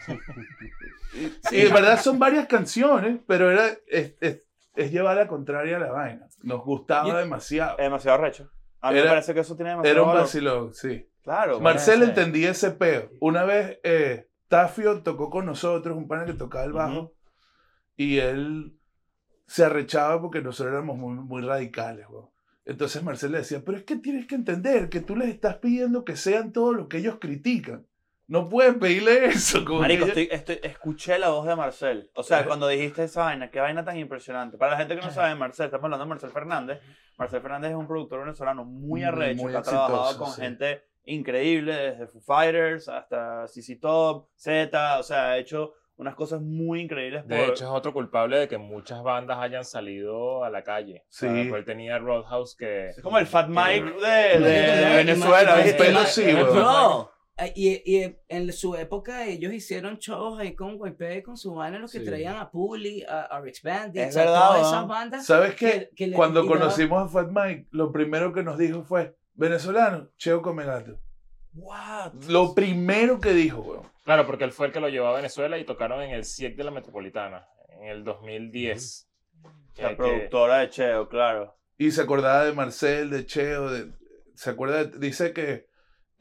y, y de verdad son varias canciones, pero era, es, es- es llevar la contraria a la vaina. Nos gustaba Yo- demasiado. Es demasiado recho. A mí me Era- parece que eso tiene demasiado Era un valor. vacilón, sí. Claro. Marcel bueno, entendía ese peo. Una vez eh, Tafio tocó con nosotros, un pana que tocaba el bajo, y él se arrechaba porque nosotros éramos muy, muy radicales. Entonces Marcel le decía, pero es que tienes que entender que tú les estás pidiendo que sean todo lo que ellos critican. No puedes pedirle [LAUGHS] eso. Como Marico, estoy, estoy- escuché la voz de Marcel. O sea, cuando dijiste esa vaina, qué vaina tan impresionante. Para la gente que no sabe, Marcel, estamos hablando de Marcel Fernández. Marcel Fernández es un productor venezolano muy arrecho, muy que ha trabajado exitoso, con sí. gente increíble, desde Foo Fighters hasta CC Top, Z. O sea, ha hecho unas cosas muy increíbles. De por- hecho, es otro culpable de que muchas bandas hayan salido a la calle. Sí. O él tenía Roadhouse que... es como el Fat Mike que- de, de- de Venezuela. sí, weón. Bro, eh, Y, y en su época ellos hicieron shows ahí con Guaype, con su vaina, los que Sí. traían a Puli, a, a Rich Bandit, Es a verdad, todas ¿no? esas bandas. ¿Sabes qué? que- que Cuando daba- conocimos a Fat Mike, lo primero que nos dijo fue, venezolano, Cheo come gato. What? Lo primero que dijo, weón. Claro, porque él fue el que lo llevó a Venezuela y tocaron en el CIEC de la Metropolitana en el 2010. Que- La que- productora de Cheo, claro. Y se acordaba de Marcel, de Cheo, de, se acuerda, de- dice que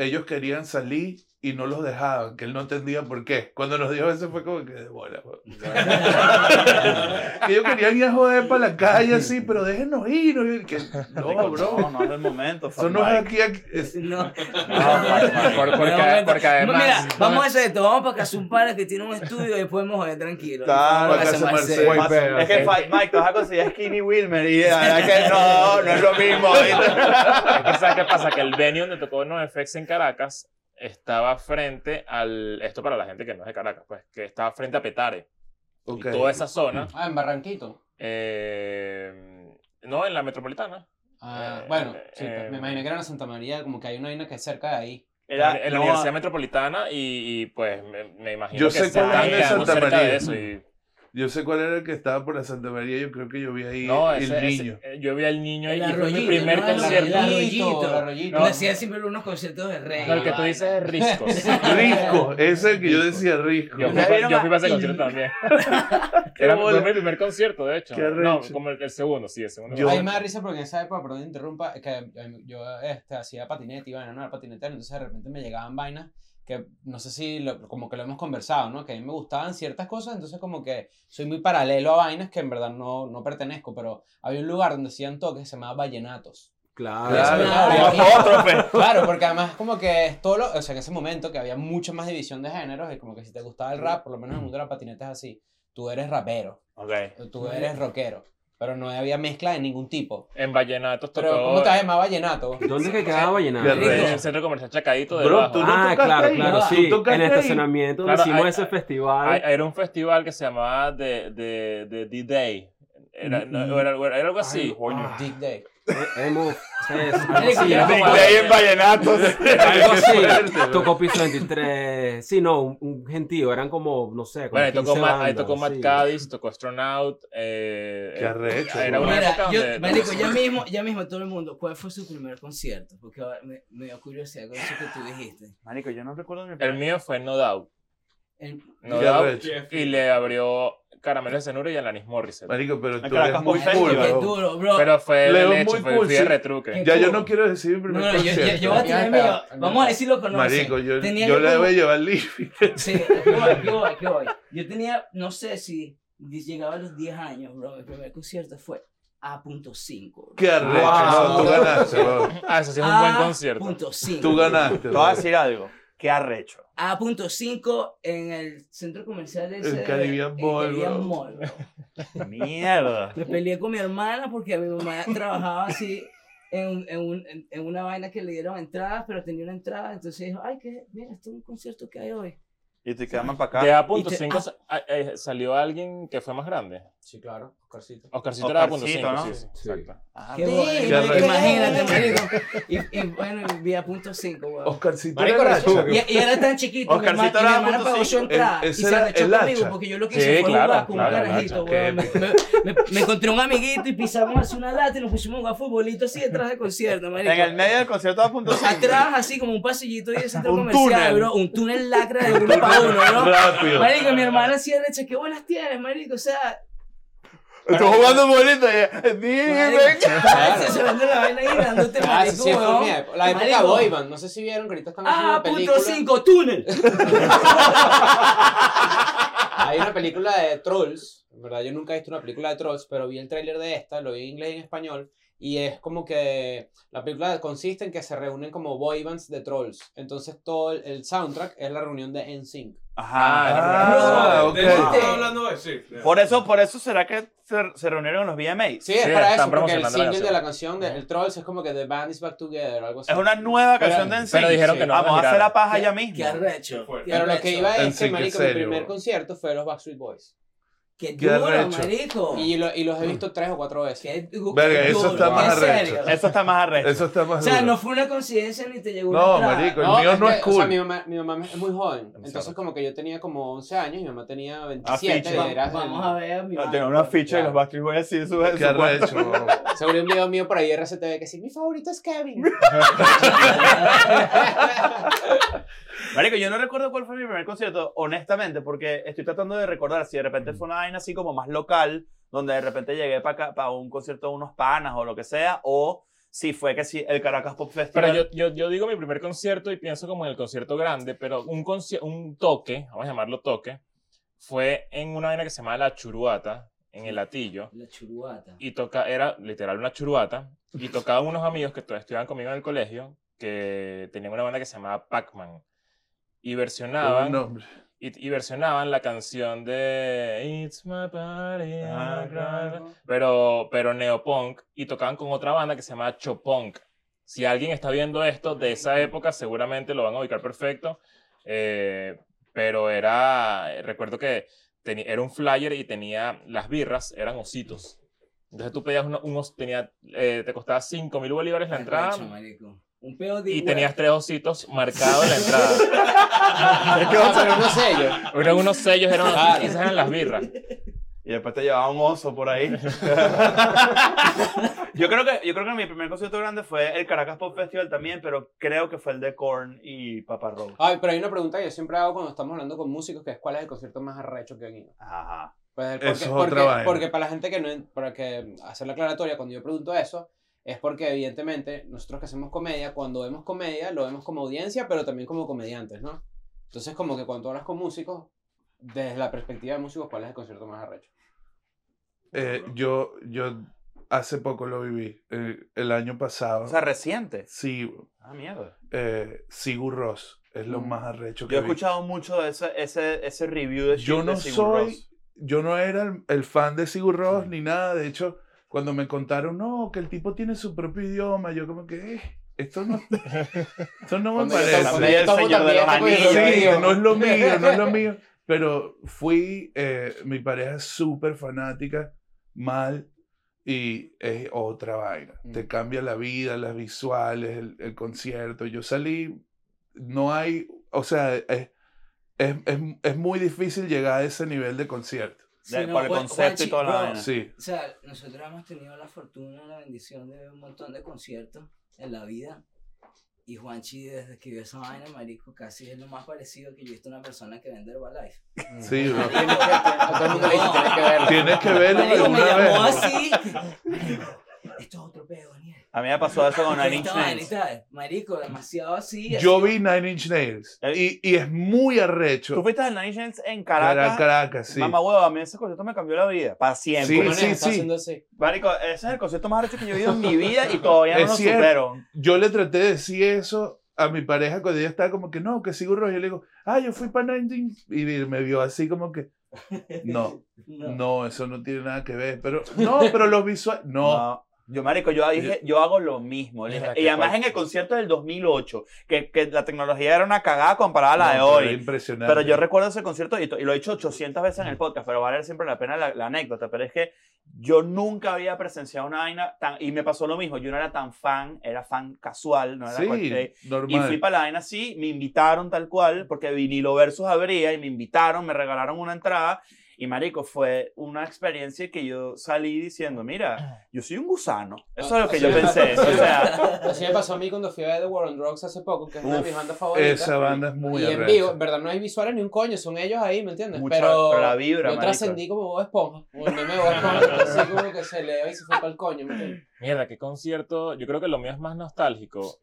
ellos querían salir y no los dejaban, que él no entendía por qué. Cuando nos dijo eso fue como que de bola. [LAUGHS] [LAUGHS] que ellos querían ir a joder para la calle así, pero déjenos ir. ¿no? Que, no, bro. No, no es el momento. Eso no es aquí. aquí- es- [LAUGHS] No. Por- porque, además... Mira, vamos a hacer esto. Vamos para casa un para que tiene un estudio y podemos joder tranquilo. Claro, Vamos a para Marcel. Marcel. Es que Mike, te vas a conseguir a Skinny Wilmer y la verdad que no, no es lo mismo. ¿viste? Es que, ¿sabes qué pasa? Que el venue donde tocó NoFX en Caracas estaba frente al... Esto para la gente que no es de Caracas, pues, que estaba frente a Petare. Ok. Y toda esa zona... Ah, en Barranquito. eh, no, en la metropolitana. Ah, Eh, bueno, sí, eh, me imaginé que era en Santa María, como que hay una vaina que es cerca de ahí. Era, en la no, Universidad Metropolitana y, y, pues me, me imagino Yo que sé se están de Santa cerca María. de eso. Y, Yo sé cuál era el que estaba por la Santa María. Yo creo que yo vi ahí no, el ese, ese- niño. eh, yo vi al niño El y fue mi primer ¿no? Concierto. El arroyito. el arroyito. No, hacían siempre unos conciertos de reggae. No, el que tú dices es Riscos. [LAUGHS] [LAUGHS] Risco, ese es el que yo decía Risco. Yo fui, ¿Ustedes vieron yo a- fui para ese concierto también. [LAUGHS] Era mi primer concierto, de hecho. Qué No, como el, el segundo, sí, el segundo. Yo- A mí me da risa porque en esa época, perdón interrumpa, es que eh, yo este, hacía patinete y vaina, no era patinetero, entonces de repente me llegaban vainas que no sé si lo- como que lo hemos conversado, ¿no? Que a mí me gustaban ciertas cosas, entonces como que soy muy paralelo a vainas que en verdad no, no pertenezco, pero había un lugar donde hacían toques que se llamaba Vallenatos. Claro. Claro. Claro, [LAUGHS] porque además como que es todo lo, o sea, en ese momento que había mucha más división de géneros y como que si te gustaba el rap, por lo menos en el mundo de la patineta es así, tú eres rapero, Ok. tú eres rockero, pero no había mezcla de ningún tipo. En Vallenatos tocó. Pero ¿cómo te vallenato? ¿Dónde es que quedaba Vallenato? En el centro comercial Chacadito de Bro, tú no Ah, claro, ahí. claro, ¿Tú sí. En el estacionamiento Claro, hicimos hay- ese Hay- festival. Era un festival que se llamaba The, D-Day. Era, no, era, era algo así. Ah. Dick Day. Hemos. Es, [LAUGHS] algo así, era como- Day en Vallenatos. [LAUGHS] Algo así. Tocó piso 23. Sí, no, un, un gentío. Eran como, no sé, como Bueno, ahí tocó, 15 Matt, ahí bandas, tocó Matt sí. Cádiz, tocó Astronaut. Eh, Qué arrecho, Era una Mira, época yo, donde. marico, ya mismo, ya mismo todo el mundo, ¿cuál fue su primer concierto? Porque ahora me, me dio curiosidad con eso que tú dijiste. Marico, yo no recuerdo mi El mío fue No Doubt. El- No Doubt. arrecho. Y le abrió Caramelo de Cenura y Alanis Morissette. Marico, pero tú eres muy cool, duro, bro. Pero fue Leo de hecho, muy fue, cool, sí. retruque. Ya yo no quiero decir mi no, primer no, yo, yo, concierto. yo voy a tener espera. Vamos a si lo conoces. Marico, yo, Tenía yo que le como- voy a llevar living. Sí, aquí voy, aquí voy, aquí voy. Yo tenía, no sé si llegaba a los 10 años, bro. Mi primer concierto fue A.5. bro. Qué arrecho. Wow. No, tú ganaste, bro. Ah, eso sí es un buen concierto. A.5. Tú ganaste. Te bro. voy a decir algo. Qué arrecho. A.5 en el centro comercial ese El de- Caribbean Mall, Caribbean. Mall. Mierda. Me peleé con mi hermana porque mi mamá trabajaba así en, en, un- en- en una vaina que le dieron entradas, pero tenía una entrada. Entonces dijo, ay, que, mira, este es un concierto que hay hoy. Y te quedaban para De acá. A.5 Y te- sa- ah, eh, salió alguien que fue más grande. Sí, claro, Oscarcito. Oscarcito era punto Oscarcito, cinco, ¿no? sí, sí. Sí. Exacto. Ah, Qué Sí, bueno, imagínate, marico. Y, y bueno, vía punto cinco, weón. Oscarcito Marico, era gacho. Y, y era tan chiquito, mi Oscarcito hermana, mi era hermana punto pagó su entrada El- y se era arrechó el conmigo porque yo lo que hice Sí, fue claro, jugar con claro, un el carajito, weón. Me, me- me- encontré un amiguito y pisamos así una lata y nos pusimos a jugar futbolito así detrás del concierto, marico. En el medio del concierto a punto cinco. Atrás, así como un pasillito y de [LAUGHS] centro Un comercial, túnel. bro. Un túnel lacra de uno para uno, bro. Rápido. Marico, mi hermana así arrecha, qué buenas tienes, marico. O sea, Estoy jugando bolito y dime. chaval, se vende la vaina ahí dándote, Ah, marico, sí, sí, weón. época. La época Marico. boy band. No sé si vieron que ahorita están haciendo Ah, una punto película. 5, túnel. [LAUGHS] Hay una película de Trolls. En verdad, yo nunca he visto una película de Trolls, pero vi el tráiler de esta, lo vi en inglés y en español. Y es como que la película consiste en que se reúnen como boy bands de Trolls. Entonces todo el, el soundtrack es la reunión de NSYNC. Ajá. Ah, ok. ¿De eso estás hablando de sí. Por eso, por eso será que se, se reunieron en los VMAs. Sí, es Sí, para eso, porque el single canción. de la canción de el Trolls es como que The Band is Back Together, algo así. Es una nueva Pero- canción de NSYNC. pero dijeron Sí. que no Vamos a hacer la paja ya mismo. Qué arrecho. Pero lo que iba es que, en marico, mi primer concierto fue los Backstreet Boys. Qué Qué duro, arrecho. marico. Y, lo- y los he visto tres o cuatro veces. Qué Verga, qué eso duro, está ¿en más arrecho. Eso está más arrecho. Eso está más O sea, duro. no fue una coincidencia ni te llegó una No, marico, el mío no que, es O sea, cool. mi mamá, mi mamá es muy joven. Entonces, como que yo tenía como 11 años y mi mamá tenía 27. ficha. y era Vamos, vamos a ver. mi No, mano. Tengo una ficha de los Backstreet Boys así en su, Qué arrecho. [LAUGHS] [LAUGHS] Seguro un video mío por ahí de RCTV que sí, mi favorito es Kevin. [LAUGHS] Marico, yo no recuerdo cuál fue mi primer concierto, honestamente, porque estoy tratando de recordar si de repente fue una vaina así como más local, donde de repente llegué para para un concierto de unos panas o lo que sea, o si fue que sí, el Caracas Pop Festival. Pero yo, yo, yo digo mi primer concierto y pienso como en el concierto grande, pero un, conci- un toque, vamos a llamarlo toque, fue en una vaina que se llama La Churuata, en el Latillo, La churuata. y toca, era literal una churuata, y tocaban unos amigos que estudiaban conmigo en el colegio, que tenían una banda que se llamaba Pac-Man, y versionaban, y, y versionaban la canción de It's My Party, Ah, pero, pero neopunk, y tocaban con otra banda que se llama Chopunk. Si alguien está viendo esto de esa época, seguramente lo van a ubicar perfecto, eh, pero era, recuerdo que teni- era un flyer y tenía, las birras eran ositos. Entonces tú pedías uno- unos, tenía, eh, te costaba 5 mil bolívares la entrada marico. Un pedo de y tenías tres ositos marcados en la entrada. Pero no sé yo. Eran unos sellos, eran, Claro. esas eran las birras. Y después te llevaba un oso por ahí. [LAUGHS] yo, creo que, yo creo que mi primer concierto grande fue el Caracas Pop Festival también, pero creo que fue el de Korn y Papa Roach. Ay, pero hay una pregunta que yo siempre hago cuando estamos hablando con músicos, que es ¿cuál es el concierto más arrecho que han ido? Ajá. Pues el- Eso porque, es otra porque, porque para la gente que no, para que hacer la aclaratoria, cuando yo pregunto eso, es porque evidentemente nosotros que hacemos comedia, cuando vemos comedia, lo vemos como audiencia, pero también como comediantes, ¿no? Entonces como que cuando hablas con músicos, desde la perspectiva de músicos, ¿cuál es el concierto más arrecho? Eh, yo, yo hace poco lo viví. eh, el año pasado. O sea, reciente. sí, Ah, mierda. eh, Sigur Ross es lo Mm. más arrecho que Yo he vi. escuchado mucho de ese, ese, ese review de Yo no de Sigur soy, yo no era el, el fan de Sigur Rós ni nada. De hecho, cuando me contaron, no, que el tipo tiene su propio idioma, yo como que, eh, esto no, [LAUGHS] esto no me parece. el Señor de los Anillos. Sí, no es lo mío, no es lo [LAUGHS] mío. Pero fui, eh, mi pareja es súper fanática, mal, y es otra vaina. Mm. Te cambia la vida, las visuales, el, el concierto. Yo salí, no hay, o sea, es, es, es, es muy difícil llegar a ese nivel de concierto. Sí, De- no, por el concepto y toda la vaina. Sí. O sea, nosotros hemos tenido la fortuna, la bendición de ver un montón de conciertos en la vida. Y Juanchi, desde que vio esa vaina, marico, casi es lo más parecido que yo he visto a una persona que vende Herbalife. Sí, bro. [LAUGHS] Tienes que verlo. Tienes que verlo Marico, me alguna llamó vez. así. [LAUGHS] Esto es otro pedo, Daniel. A mí me pasó eso con Nine Inch Nails. Marico, demasiado así. Yo así. vi Nine Inch Nails Eh, y, y es muy arrecho. Tú fuiste al Nine Inch Nails en Cara- Caracas. Caracas, sí. Mamá huevo, a mí ese concierto me cambió la vida. Para siempre. Sí, sí, está sí. así. Marico, ese es el concierto más arrecho que yo he vivido en mi vida y todavía no Es lo cierto. supero. yo le traté de decir eso a mi pareja cuando ella estaba como que no, que sigo rojo. Yo le digo, ah, yo fui para 19 y me vio así como que, [LAUGHS] no, No. no, eso no tiene nada que ver. Pero, no, pero los visuales, no, Yo, marico, yo dije, yo hago lo mismo. Y además en fuerte. el concierto del 2008, que, que la tecnología era una cagada comparada a la No, de hoy. impresionante. Pero yo recuerdo ese concierto y, y lo he dicho 800 veces en el podcast, pero vale siempre la pena la, la anécdota. Pero es que yo nunca había presenciado una vaina tan. Y me pasó lo mismo. Yo no era tan fan, era fan casual, no era Sí, cualquier- Y normal. fui para la vaina así, me invitaron tal cual, porque vinilo versus abría y me invitaron, me regalaron una entrada. Y marico, fue una experiencia que yo salí diciendo, mira, yo soy un gusano. Eso es lo que yo pensé. O sea, [LAUGHS] Así me pasó a mí cuando fui a ver The War on Drugs hace poco, que es una de Uf, mis bandas favoritas. Esa banda es muy y en arrecha. vivo, en verdad no hay visuales ni un coño, son ellos ahí, ¿me entiendes? Mucha- pero, pero la vibra, yo trascendí como Bob Esponja, como el meme de Bob Esponja, así como que se eleva y se fue para el coño, ¿me entiendes? Mierda, qué concierto. Yo creo que lo mío es más nostálgico.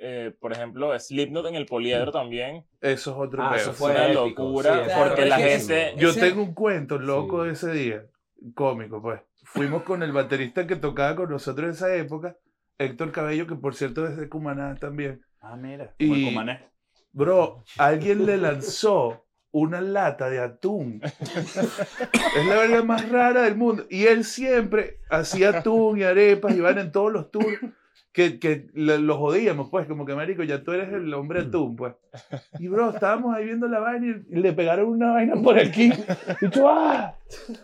Eh, por ejemplo, Slipknot en el Poliedro también. Eso es otro Ah, peo. eso Es fue una épico, locura. sí, Claro, porque es la gente. Yo Ese- tengo un cuento loco Sí. de ese día, cómico pues. Fuimos con el baterista que tocaba con nosotros en esa época, Héctor Cabello, que por cierto es de Cumaná también. ah, mira, Y- cumané. Bro, alguien le lanzó una lata de atún. [LAUGHS] es la verga más rara del mundo. Y él siempre hacía atún y arepas y van en todos los tours. Que, que lo jodíamos, pues, como que, marico, ya tú eres el hombre atún, pues. [LAUGHS] Y, bro, estábamos ahí viendo la vaina y le pegaron una vaina por aquí. Y yo, ¡ah!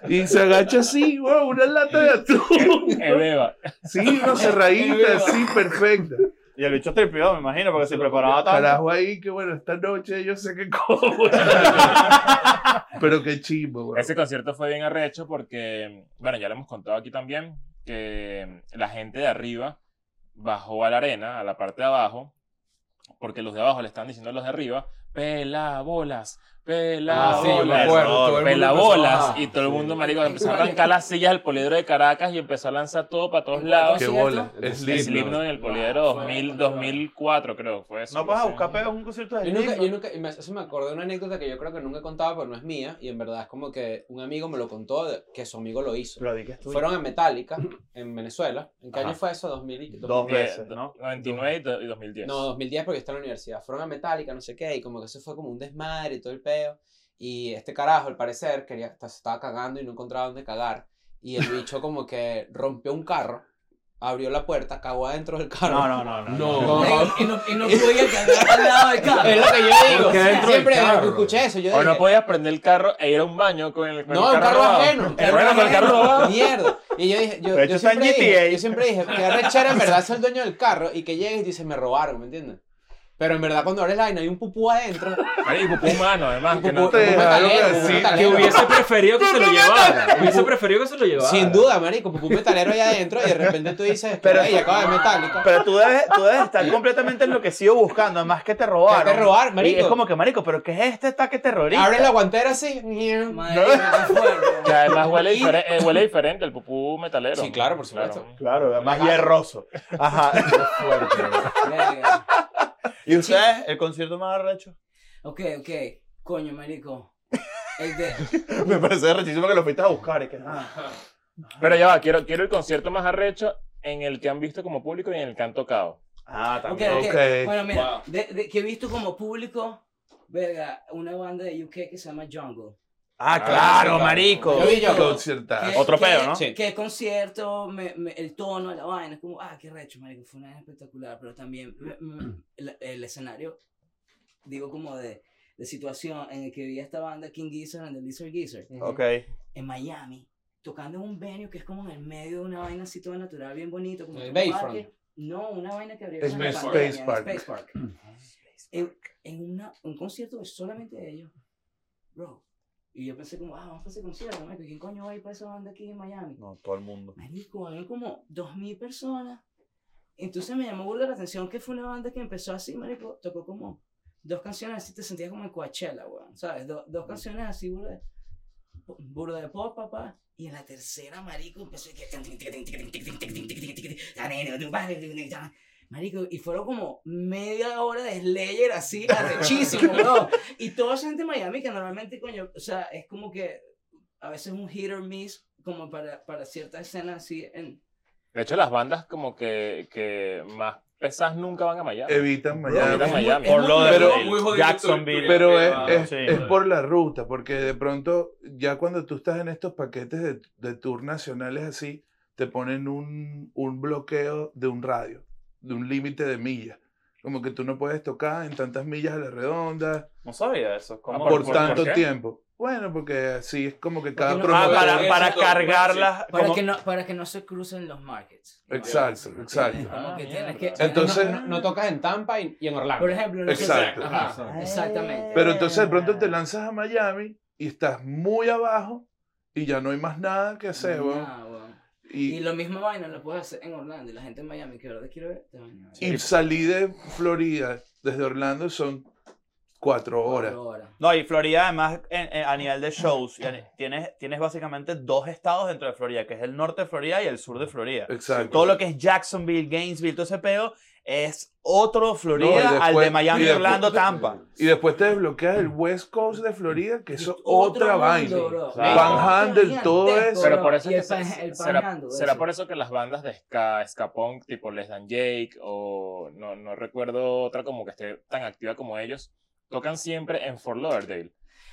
Y se agacha así, bro, una lata de atún. [LAUGHS] Eveva. Sí, una cerradita, así, perfecta. Y el bicho tripió, me imagino, porque se preparaba tanto. Carajo ahí, que bueno, esta noche yo sé que como. [LAUGHS] Pero qué chimbo, bro. Ese concierto fue bien arrecho porque, bueno, ya lo hemos contado aquí también, que la gente de arriba bajó a la arena, a la parte de abajo, porque los de abajo le están diciendo a los de arriba, pela bolas, pela Ah, sí, yo me bolas, acuerdo, todo el mundo pela empezó a bolas, bajar. y todo el mundo, Sí. marico, empezó a arrancar las sillas del poliedro de Caracas y empezó a lanzar todo para todos lados. Qué bola. Es Slipknot lindo. en el poliedro 2000, 2004, creo, fue eso. No vas a buscar pedos en un concierto de Yo nunca, Slipknot? yo nunca, y me, eso me acordé de una anécdota que yo creo que nunca he contado, pero no es mía, y en verdad es como que un amigo me lo contó, que su amigo lo hizo. Pero que. Fueron a Metallica, en Venezuela. ¿En qué Ajá. año fue eso? 2000, y- Dos Eh, veces, ¿no? 99 y do- y 2010. No, 2010 porque está en la universidad. Fueron a Metallica, no sé qué, y como que eso fue como un desmadre y todo el peo. Y este carajo, al parecer, quería, se estaba cagando y no encontraba dónde cagar. Y el bicho [LAUGHS] como que rompió un carro, abrió la puerta, cagó adentro del carro. No, no, no. no. No. Y no, y no podía cagar al lado del carro. Es lo que yo digo. Porque Siempre escuché eso. Yo O no podías prender el carro e ir a un baño con el, con No, el un carro robado. ajeno. carro bueno, con el carro robado. Mierda. Y yo dije, yo, yo siempre dije, yo siempre dije, que arrechera en verdad ser el dueño del carro y que llegues y dices, me robaron, ¿me entiendes? Pero en verdad cuando abres la vaina hay un pupú adentro. Ay, y pupú humano, además. Un que pupú, no- te metalero, que hubiese preferido que se lo llevara. Hubiese preferido que se lo llevara. Sin duda, marico, pupú metalero allá adentro y de repente tú dices, pero ey, acaba de metálica. Pero tú debes, tú debes estar completamente enloquecido buscando, además que te robaron. Que te robar, marico. Y es como que, marico, ¿pero qué es este ataque terrorista? Abre la guantera así. Madre, qué fuerte. Que además huele, difere- eh, huele diferente el pupú metalero. Sí, claro, por supuesto. Claro, más hierroso. Ajá. Verga. ¿Y ustedes, el concierto más arrecho? Ok, ok. Coño, marico. El de... [LAUGHS] Me parece rechísimo que lo fuiste a buscar. Y que. Pero ya va, quiero, quiero el concierto más arrecho en el que han visto como público y en el que han tocado. Ah, Ok, también. ok. Ok. Bueno, mira, Wow. de, de- que he visto como público, verga, una banda de UK que se llama Jungle. Ah, claro, marico. Yo vi yo. Conciertazo. Otro peo, ¿no? Sí. Que concierto, me- me- el tono, la vaina, es como, ah, qué recho, marico, fue una vaina espectacular, pero también me- me- el, el escenario, digo como de, de situación en el que vi a esta banda King Gizzard and the Lizard Gizzard Ok. en Miami, tocando en un venue que es como en el medio de una vaina así toda natural, bien bonito, como El un Bayfront. parque. No, una vaina que abrió Es en la Space pandemia, en Park. Space Park. En, en una, un concierto solamente de ellos, bro. Y yo pensé como, ah, vamos para ese concierto, marico, ¿quién coño va a ir para esa banda aquí en Miami? No, todo el mundo. Marico, había como 2.000 personas. Entonces me llamó burda la atención que fue una banda que empezó así, marico, tocó como dos canciones así, te sentías como en Coachella, weón, ¿sabes? Do- dos canciones así, burda de, burda de pop, papá. Y en la tercera, marico, empezó que... Marico, y fueron como media hora de Slayer así, arrechísimo, [LAUGHS] ¿no? Y toda esa gente en Miami que normalmente, coño, o sea, es como que a veces un hit or miss como para, para ciertas escenas así en... De hecho, las bandas como que, que más pesadas nunca van a Miami. Evitan Evitan Miami. Miami. Por lo de Pero- Jacksonville. Pero es, es, sí. es por la ruta, porque de pronto ya cuando tú estás en estos paquetes de, de tour nacionales así, te ponen un, un bloqueo de un radio, de un límite de millas. Como que tú no puedes tocar en tantas millas a la redonda No sabía eso. ¿Cómo? Ah, por, por- tanto por tiempo. Bueno, porque así es como que cada no- Ah, para, para cargarlas. Para como- que, no, para que no se crucen los markets. Exacto, exacto. Como Ah, que tienes que... Entonces- no, no- no tocas en Tampa y, y en Orlando. Por ejemplo, Exacto. Ajá, exactamente. Pero entonces de pronto te lanzas a Miami y estás muy abajo y ya no hay más nada que hacer, weón. Y, Y lo mismo vaina lo puedes hacer en Orlando y la gente en Miami que ahora ver, te van a ver. y salí de Florida desde Orlando son cuatro horas. Cuatro horas. No, y Florida además en- en- a nivel de shows, tienes, tienes básicamente dos estados dentro de Florida, que es el norte de Florida y el sur de Florida. Exacto. Todo lo que es Jacksonville, Gainesville, todo ese peo, es otro Florida No, al de Miami, después- Orlando, Tampa. Y después te desbloqueas el West Coast de Florida, que eso es otra vaina. Panhandle, todo eso. Pero por eso es que el el será, será por eso que las bandas de ska, ska punk, tipo Les Dan Jake, o no, no recuerdo otra como que esté tan activa como ellos, tocan siempre en Fort Lauderdale.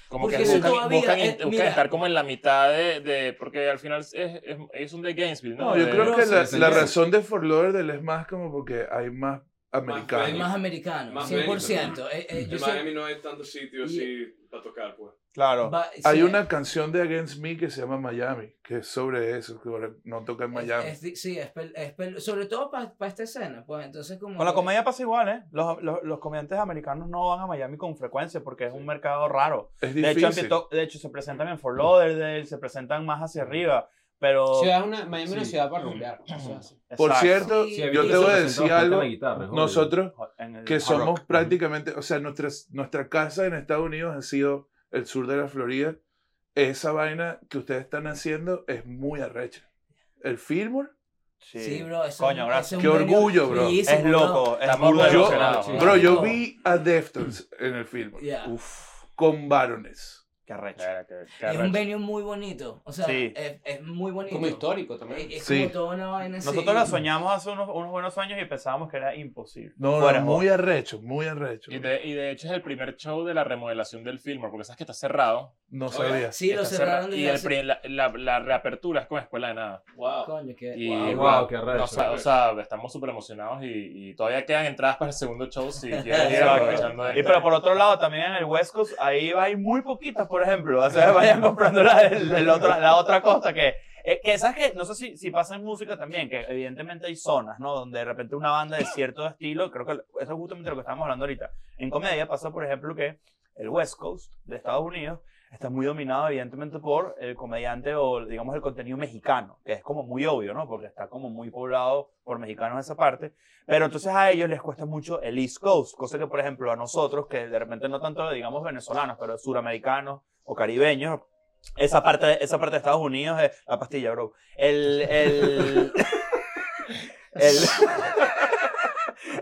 Como Porque que eso buscan, todavía buscan, es- buscan mira. estar como en la mitad de, de- porque al final es, es, ellos son de Gainesville, ¿no? No, yo De- creo que sí, la, sí, la sí. razón de Fort Lauderdale es más como porque hay más americanos. Es más americano, Más 100%. Eh, eh, En yo sé- Miami no hay tantos sitios así para tocar, pues. Claro. va- Hay sí, una canción de Against Me que se llama Miami, que es sobre eso, que no toca en es- Miami. es di- sí, es, pel- es pel- sobre todo para esta escena, pues entonces como... Con la comedia pasa igual, ¿eh? Los, los, los comediantes americanos no van a Miami con frecuencia porque es un mercado raro. Es De hecho, difícil. de hecho, se presentan en Fort Lauderdale, se presentan más hacia arriba, pero... Ciudad es una, Miami es una Sí. ciudad para rumbear. Por cierto, Sí, Sí, yo te voy a decir algo. guitarra. Nosotros el que somos rock. prácticamente, o sea, nuestras, nuestra casa en Estados Unidos ha sido el sur de la Florida. Esa vaina que ustedes están haciendo es muy arrecha. El Fillmore, Sí, Sí, bro, eso Coño, es- gracias. Qué un orgullo, bro. bellísimo, Es loco, es de Yo-. Sí. bro, yo vi a Deftones en el Fillmore Yeah. Uf, con varones. Qué arrecho. Claro, Es un venue muy bonito. O sea, Sí. es, es muy bonito. Como histórico también. Es, es Sí. como toda una vaina así. Nosotros la soñamos hace unos, unos buenos años y pensábamos que era imposible. No, no, muy arrecho, muy arrecho. Y de, y de hecho es el primer show de la remodelación del Fillmore, porque sabes que está cerrado. No sabía. Sí, lo Está cerraron y el hace- pri- la, la, la reapertura es con Escuela de Nada. Wow. Coño, que... Y Wow, wow, wow, qué arrecho. o, sea, o sea, estamos súper emocionados y, y todavía quedan entradas para el segundo show si [LAUGHS] quieren ir Exacto. aprovechando Y esto. pero por otro lado, también en el West Coast, ahí hay muy poquitas, por ejemplo. O sea, [LAUGHS] vayan comprando la, del- del otro- la otra costa que... eh, que sabes que no sé si, si pasa en música también, que evidentemente hay zonas, ¿no? Donde de repente una banda de cierto estilo, creo que eso es justamente lo que estamos hablando ahorita. En comedia pasa, por ejemplo, que el West Coast de Estados Unidos está muy dominado evidentemente por el comediante o digamos el contenido mexicano, que es como muy obvio, ¿no? Porque está como muy poblado por mexicanos esa parte. Pero entonces a ellos les cuesta mucho el East Coast, cosa que por ejemplo a nosotros, que de repente no tanto digamos venezolanos, pero suramericanos o caribeños, esa parte, esa parte de Estados Unidos es la pastilla, bro. El, el, [LAUGHS]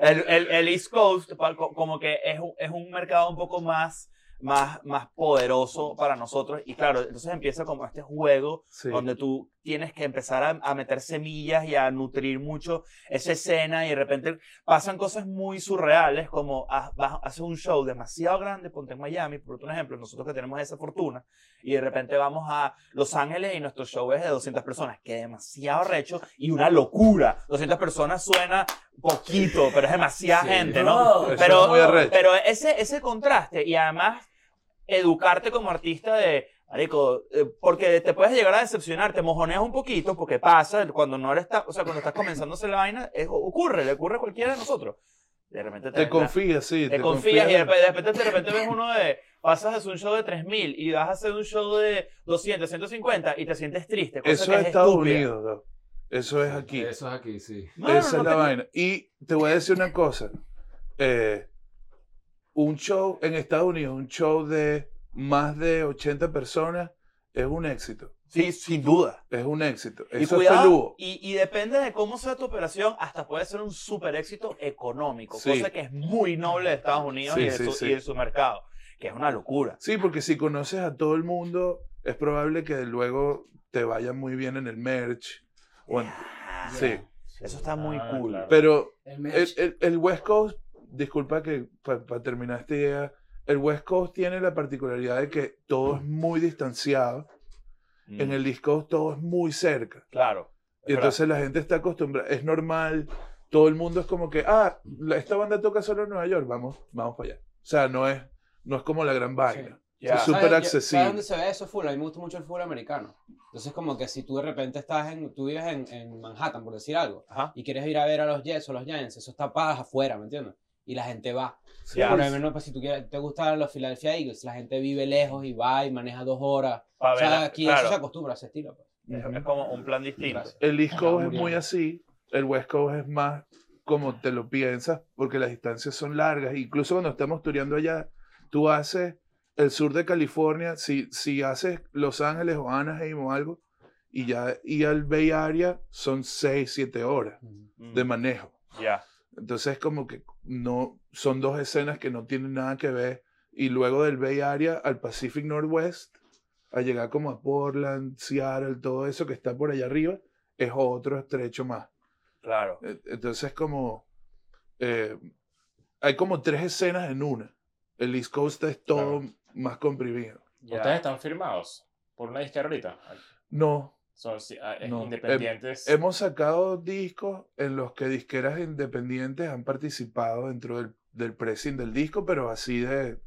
el, el, el- East Coast como que es, es un mercado un poco más, más, más poderoso para nosotros. Y claro, entonces empieza como este juego Sí. donde tú tienes que empezar a, a meter semillas y a nutrir mucho esa escena y de repente pasan cosas muy surreales como haces un show demasiado grande, ponte en Miami, por un ejemplo, nosotros que tenemos esa fortuna, y de repente vamos a Los Ángeles y nuestro show es de 200 personas, que es demasiado recho y una locura. 200 personas suena poquito, pero es demasiada Sí. gente, ¿no? Pero, pero ese, ese contraste y además educarte como artista de, marico, eh, porque te puedes llegar a decepcionar, te mojoneas un poquito porque pasa cuando no eres, o sea, cuando estás comenzando a hacer la vaina, es- ocurre, le ocurre a cualquiera de nosotros. De repente Te confías, sí. te confías y de repente, de repente, ves uno de, pasas a hacer un show de 3000 y vas a hacer un show de 200, 150 y te sientes triste. cosa Eso que es Estados estúpida. Unidos. Eso es aquí. Eso es aquí, sí. Mano, Esa no es la te- vaina. Y te voy a decir una cosa. Eh, un show en Estados Unidos, un show de más de 80 personas, es un éxito. Sí, sin duda. Es un éxito. Y Eso es cuidado, peludo. y, y depende de cómo sea tu operación, hasta puede ser un super éxito económico, Sí. cosa que es muy noble de Estados Unidos Sí, y, de sí, su, sí. y de su mercado, que es una locura. Sí, porque si conoces a todo el mundo, es probable que luego te vaya muy bien en el merch. o en- sí. Eso está muy Ah, cool. claro. Pero El el, el- el West Coast, disculpa que para terminar esta idea, el West Coast tiene la particularidad de que todo es muy distanciado. Mm, En el East Coast todo es muy cerca. Claro. Y entonces la gente está acostumbrada, es normal, todo el mundo es como que, ah, esta banda toca solo en Nueva York, vamos, vamos para allá. O sea, no es, no es como la gran vaina. Ya. Es ¿Sabes- súper ¿Sabes accesible. dónde se ve eso full? A mí me gusta mucho el fútbol americano. Entonces, como que si tú de repente estás en, tú vives en, en Manhattan, por decir algo, Ajá. y quieres ir a ver a los Jets o los Giants, eso está para afuera, ¿me entiendes? Y la gente va. Ya. Por lo menos, pues, si tú quieres, te gustan los Philadelphia Eagles, la gente vive lejos y va y maneja dos horas. Pa' O sea, ver, aquí claro. eso se acostumbra a ese estilo. pues. Es, es como un plan distinto. Gracias. El East Coast es muy así, el West Coast es más como te lo piensas, porque las distancias son largas. Incluso cuando estamos tureando allá, tú haces el sur de California, si, si haces Los Ángeles o Anaheim o algo, y ya y al Bay Area son 6, 7 horas Mm, de manejo. Ya. Entonces como que no son dos escenas que no tienen nada que ver. Y luego del Bay Area al Pacific Northwest, a llegar como a Portland, Seattle, todo eso que está por allá arriba, es otro estrecho más. Claro. E- Entonces como... eh, hay como tres escenas en una. El East Coast es todo más comprimido. ¿Ustedes están firmados por una disquera ahorita? No, Son sí, ah, eh, No, independientes. hemos sacado discos en los que disqueras independientes han participado dentro del, del pressing del disco, pero así de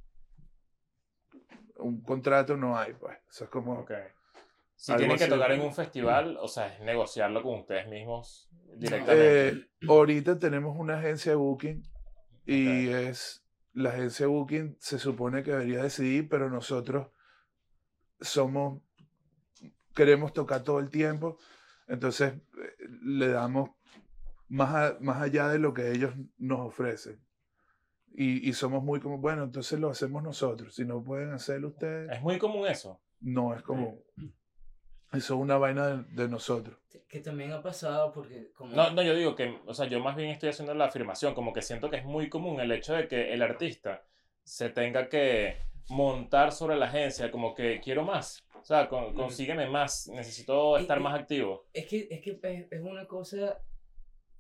un contrato no hay, pues. Eso es como... Ok. Si tienen que tocar en un festival, o sea, es negociarlo con ustedes mismos directamente. Eh, ahorita tenemos una agencia de booking y es la agencia de booking se supone que debería decidir, pero nosotros somos queremos tocar todo el tiempo, entonces eh, le damos más, a- más allá de lo que ellos nos ofrecen. Y, y somos muy como, bueno, entonces lo hacemos nosotros. Si no pueden hacerlo ustedes, Es muy común eso. no es como, eso es una vaina de, de nosotros. Que también ha pasado porque como... No, no, yo digo que, o sea, yo más bien estoy haciendo la afirmación, como que siento que es muy común el hecho de que el artista se tenga que montar sobre la agencia, como que quiero más, sea, con- consígueme más, necesito estar y- más activo. Es que, es, que es, es una cosa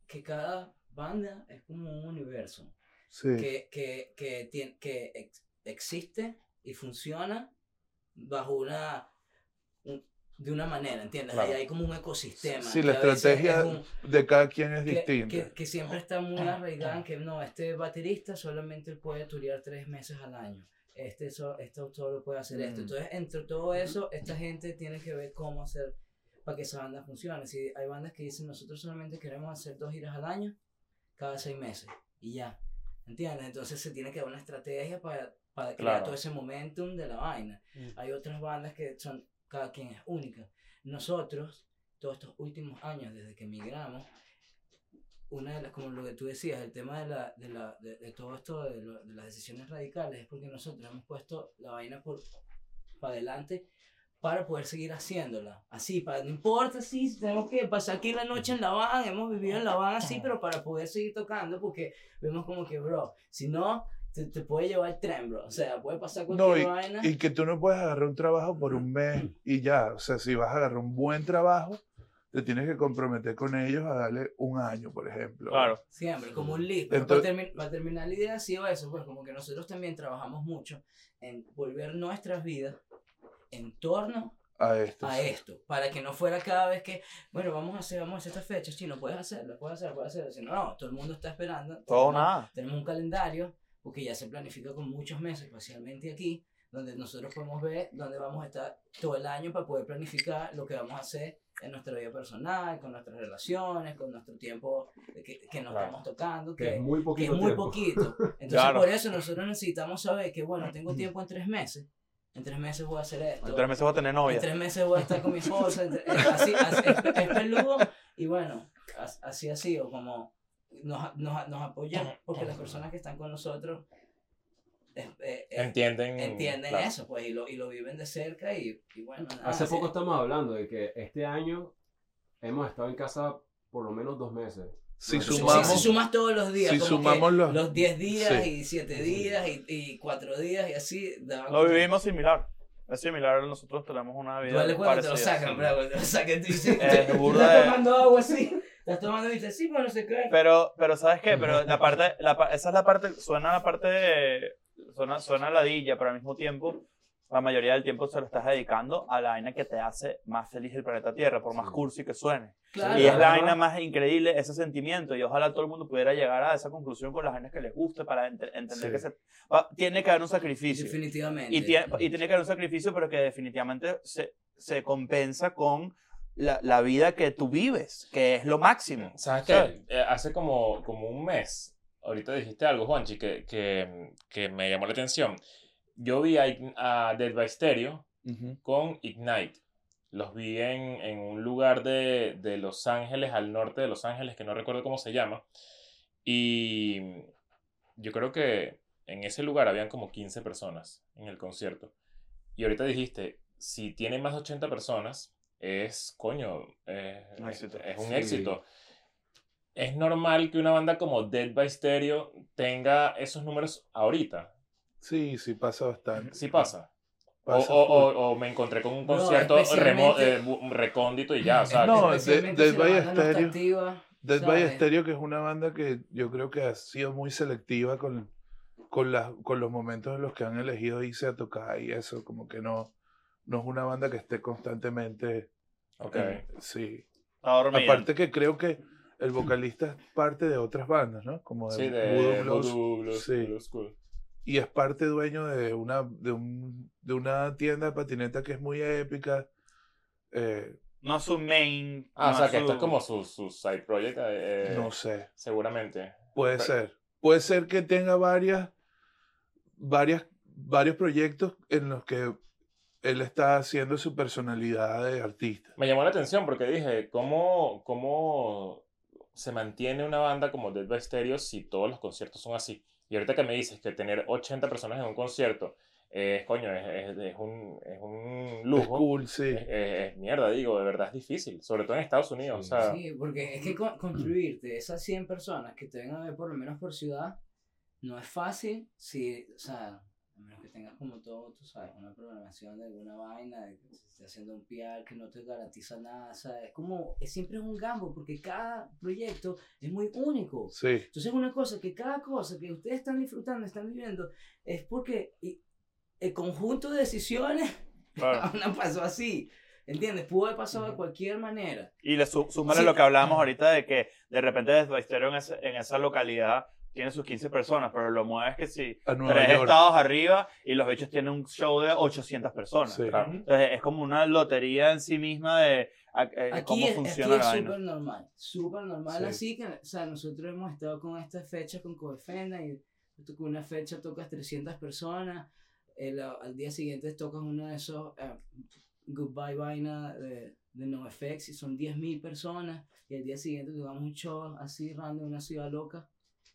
que cada banda es como un universo. Sí. que, que, que, tien- que ex- existe y funciona bajo una un- de una manera, ¿entiendes? Claro. Ahí hay como un ecosistema. Sí, la estrategia es un- de cada quien es que, distinta. que, que siempre está muy arraigada en que no, este baterista solamente puede turear tres meses al año. Este, so- este solo puede hacer esto. Mm. Entonces, entre todo eso, esta gente tiene que ver cómo hacer para que esa banda funcione. Si hay bandas que dicen, nosotros solamente queremos hacer dos giras al año, cada seis meses, y ya. ¿Entiendes? Entonces se tiene que dar una estrategia para, para crear Claro. todo ese momentum de la vaina. Hay otras bandas que son, cada quien es única. Nosotros, todos estos últimos años, desde que emigramos, una de las, como lo que tú decías, el tema de, la, de, la, de, de todo esto, de, lo- de las decisiones radicales, es porque nosotros hemos puesto la vaina por para adelante para poder seguir haciéndola. Así, para, no importa si tenemos que pasar aquí la noche en la van, hemos vivido en la van así, pero para poder seguir tocando, porque vemos como que, bro, si no, te, te puede llevar el tren, bro. O sea, puede pasar cualquier No, y, vaina. y que tú no puedes agarrar un trabajo por un mes y ya. O sea, si vas a agarrar un buen trabajo, te tienes que comprometer con ellos a darle un año, por ejemplo. Claro. Siempre, como un lead. Pero Entonces- para, termi- para terminar la idea ha sido eso, pues como que nosotros también trabajamos mucho en volver nuestras vidas en torno A esto. a sí. esto, para que no fuera cada vez que, bueno, vamos a hacer, vamos a hacer esta fecha, sí, no puedes hacerlo, puedes hacerlo, puedes hacerlo, sino no, todo el mundo está esperando. Todo tenemos, nada. tenemos un calendario, porque ya se planifica con muchos meses, especialmente aquí, donde nosotros podemos ver dónde vamos a estar todo el año para poder planificar lo que vamos a hacer en nuestra vida personal, con nuestras relaciones, con nuestro tiempo que, que nos Claro. estamos tocando, Que que, es muy que poquito es muy poquito. Entonces, Claro. por eso nosotros necesitamos saber que, bueno, tengo tiempo en tres meses, en tres meses voy a hacer esto. En tres meses voy a tener En novia. tres meses voy a estar con mi esposa. en eh, así, así- es, es peludo. Y bueno, as- así ha sido. Como nos, nos, nos apoyan porque las personas que están con nosotros eh, eh, Entienden. entienden claro. eso, pues, y lo, y lo viven de cerca. Y, y bueno, nada, Hace así- poco estamos hablando de que este año hemos estado en casa por lo menos dos meses. Si sumamos, si sumas todos los días, si como sumamos que los- los 10 días Sí. y 7 días y, y 4 días y así. Lo vivimos similar. Es similar, nosotros tenemos una vida Duele cuando te lo sacan, bro. Cuando te lo sacan, tú dices, Es burda estás de- tomando agua así. Estás tomando y dices, sí, pero no sé qué. Pero, pero ¿sabes qué? Pero la parte, la, pa- esa es la parte, suena la parte de, suena, suena ladilla, pero al mismo tiempo la mayoría del tiempo se lo estás dedicando a la vaina que te hace más feliz el planeta Tierra, por más cursi que suene. Claro, y es la vaina más increíble, ese sentimiento. Y ojalá todo el mundo pudiera llegar a esa conclusión con las vainas que les guste para ent- entender Sí. que se, va- tiene que haber un sacrificio. Definitivamente. Y tiene, y tiene que haber un sacrificio, pero que definitivamente se, se compensa con la, la vida que tú vives, que es lo máximo. ¿Sabes ¿Sabes? qué? Eh, hace como, como un mes, ahorita dijiste algo, Juanchi, que, que, que me llamó la atención. Yo vi a, a Dead by Stereo con Ignite. Los vi en, en un lugar de, de Los Ángeles, al norte de Los Ángeles, que no recuerdo cómo se llama. Y yo creo que en ese lugar habían como 15 personas en el concierto. Y ahorita dijiste, si tiene más de 80 personas, es, coño, eh, éxito. es un Sí. éxito. Es normal que una banda como Dead by Stereo tenga esos números ahorita. Sí, sí pasa bastante. Sí pasa. O, Pasa o- full. o- o me encontré con un No, concierto remo- especialmente- eh, recóndito y ya, o sea, No, Dead by no Stereo- Dead by ¿sabes? Stereo, que es una banda que yo creo que ha sido muy selectiva con, con, las con los momentos en los que han elegido irse a tocar y eso, como que no, no es una banda que esté constantemente. ok. en- sí. Dormida. Aparte que creo que el vocalista es parte de otras bandas, ¿no? Como de, Sí, Voodoo de Blues, Voodoo Blues, sí. Blues School. y es parte dueño de una, de, un, de una tienda de patineta que es muy épica. Eh, No su main. Ah, o sea, que esto es como su, su side project, eh, no sé. seguramente. Puede Pero- ser. Puede ser que tenga varias, varias, varios proyectos en los que él está haciendo su personalidad de artista. Me llamó la atención porque dije, ¿cómo, cómo se mantiene una banda como Dead by Stereo si todos los conciertos son así? Y ahorita que me dices que tener 80 personas en un concierto es, coño, es, es- es un, es un Es lujo. cool, sí. Es, es- es mierda, digo, de verdad es difícil, sobre todo en Estados Unidos. Sí. o sea, Sí, porque es que con- construirte esas 100 personas que te vengan a ver por lo menos por ciudad no es fácil si, o sea, a menos que tengas como todo, tú sabes, una programación de alguna vaina, de que haciendo un PR que no te garantiza nada, sea, es como, es siempre es un gambo porque cada proyecto es muy único. Sí. Entonces una cosa, que cada cosa que ustedes están disfrutando, están viviendo, es porque el conjunto de decisiones Claro. [LAUGHS] no pasó así. ¿Entiendes? Pudo haber pasado de Ujú. cualquier manera. Y le su- súmale Sí. lo que hablábamos ahorita de que de repente ese- en esa localidad tiene sus 15 personas, pero lo mueves que sí, A Nueva tres York. estados arriba y los bichos tienen un show de 800 personas. Sí. claro. Entonces es como una lotería en sí misma de a- eh, Aquí cómo es, funciona aquí la es súper normal, súper normal. Sí. Así que, o sea, nosotros hemos estado con estas fechas con Coefena y con una fecha tocas 300 personas, el- al día siguiente tocas uno de esos eh, Goodbye Vaina de, de NoFX y son 10.000 personas y al día siguiente tocamos un show así random en una ciudad loca,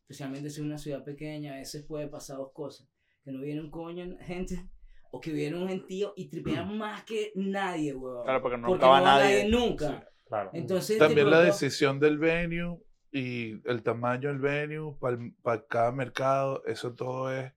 especialmente si es una ciudad pequeña, a veces puede pasar dos cosas, que no viene un coño [LAUGHS] gente o que viene un gentío y tripean [CLEARS THROAT] más que nadie, weón. Claro, porque no Porque acaba no va nadie. nadie nunca. Claro. Entonces, También de la decisión del venue y el tamaño del venue para cada mercado, eso todo es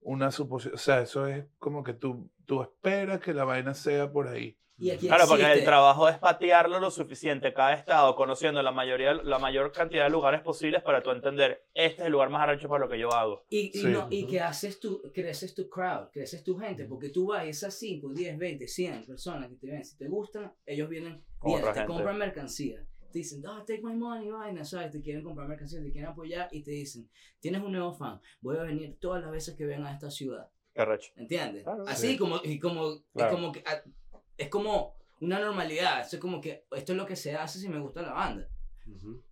una suposición. O sea, eso es como que tú, tú esperas que la vaina sea por ahí. Y aquí Claro, porque el existe- trabajo es patearlo lo suficiente cada estado, conociendo la mayoría, la mayor cantidad de lugares posibles para tú entender, este es el lugar más arrecho para lo que yo hago. Y, y Sí. no, y que haces tu, creces tu crowd, creces tu gente, porque tú vas a esas 5, 10, 20, 100 personas que te ven, si te gustan, ellos vienen, vienen, te gente. compran mercancía. Te dicen, oh, take my money, vaina, ¿sabes? Te quieren comprar mercancía, te quieren apoyar y te dicen, tienes un nuevo fan, voy a venir todas las veces que vengan a esta ciudad. Qué arrecho. ¿Entiendes? Claro, Así sí. como, y como, Claro. es como que, ah, es como una normalidad, eso es como que esto es lo que se hace si me gusta la banda.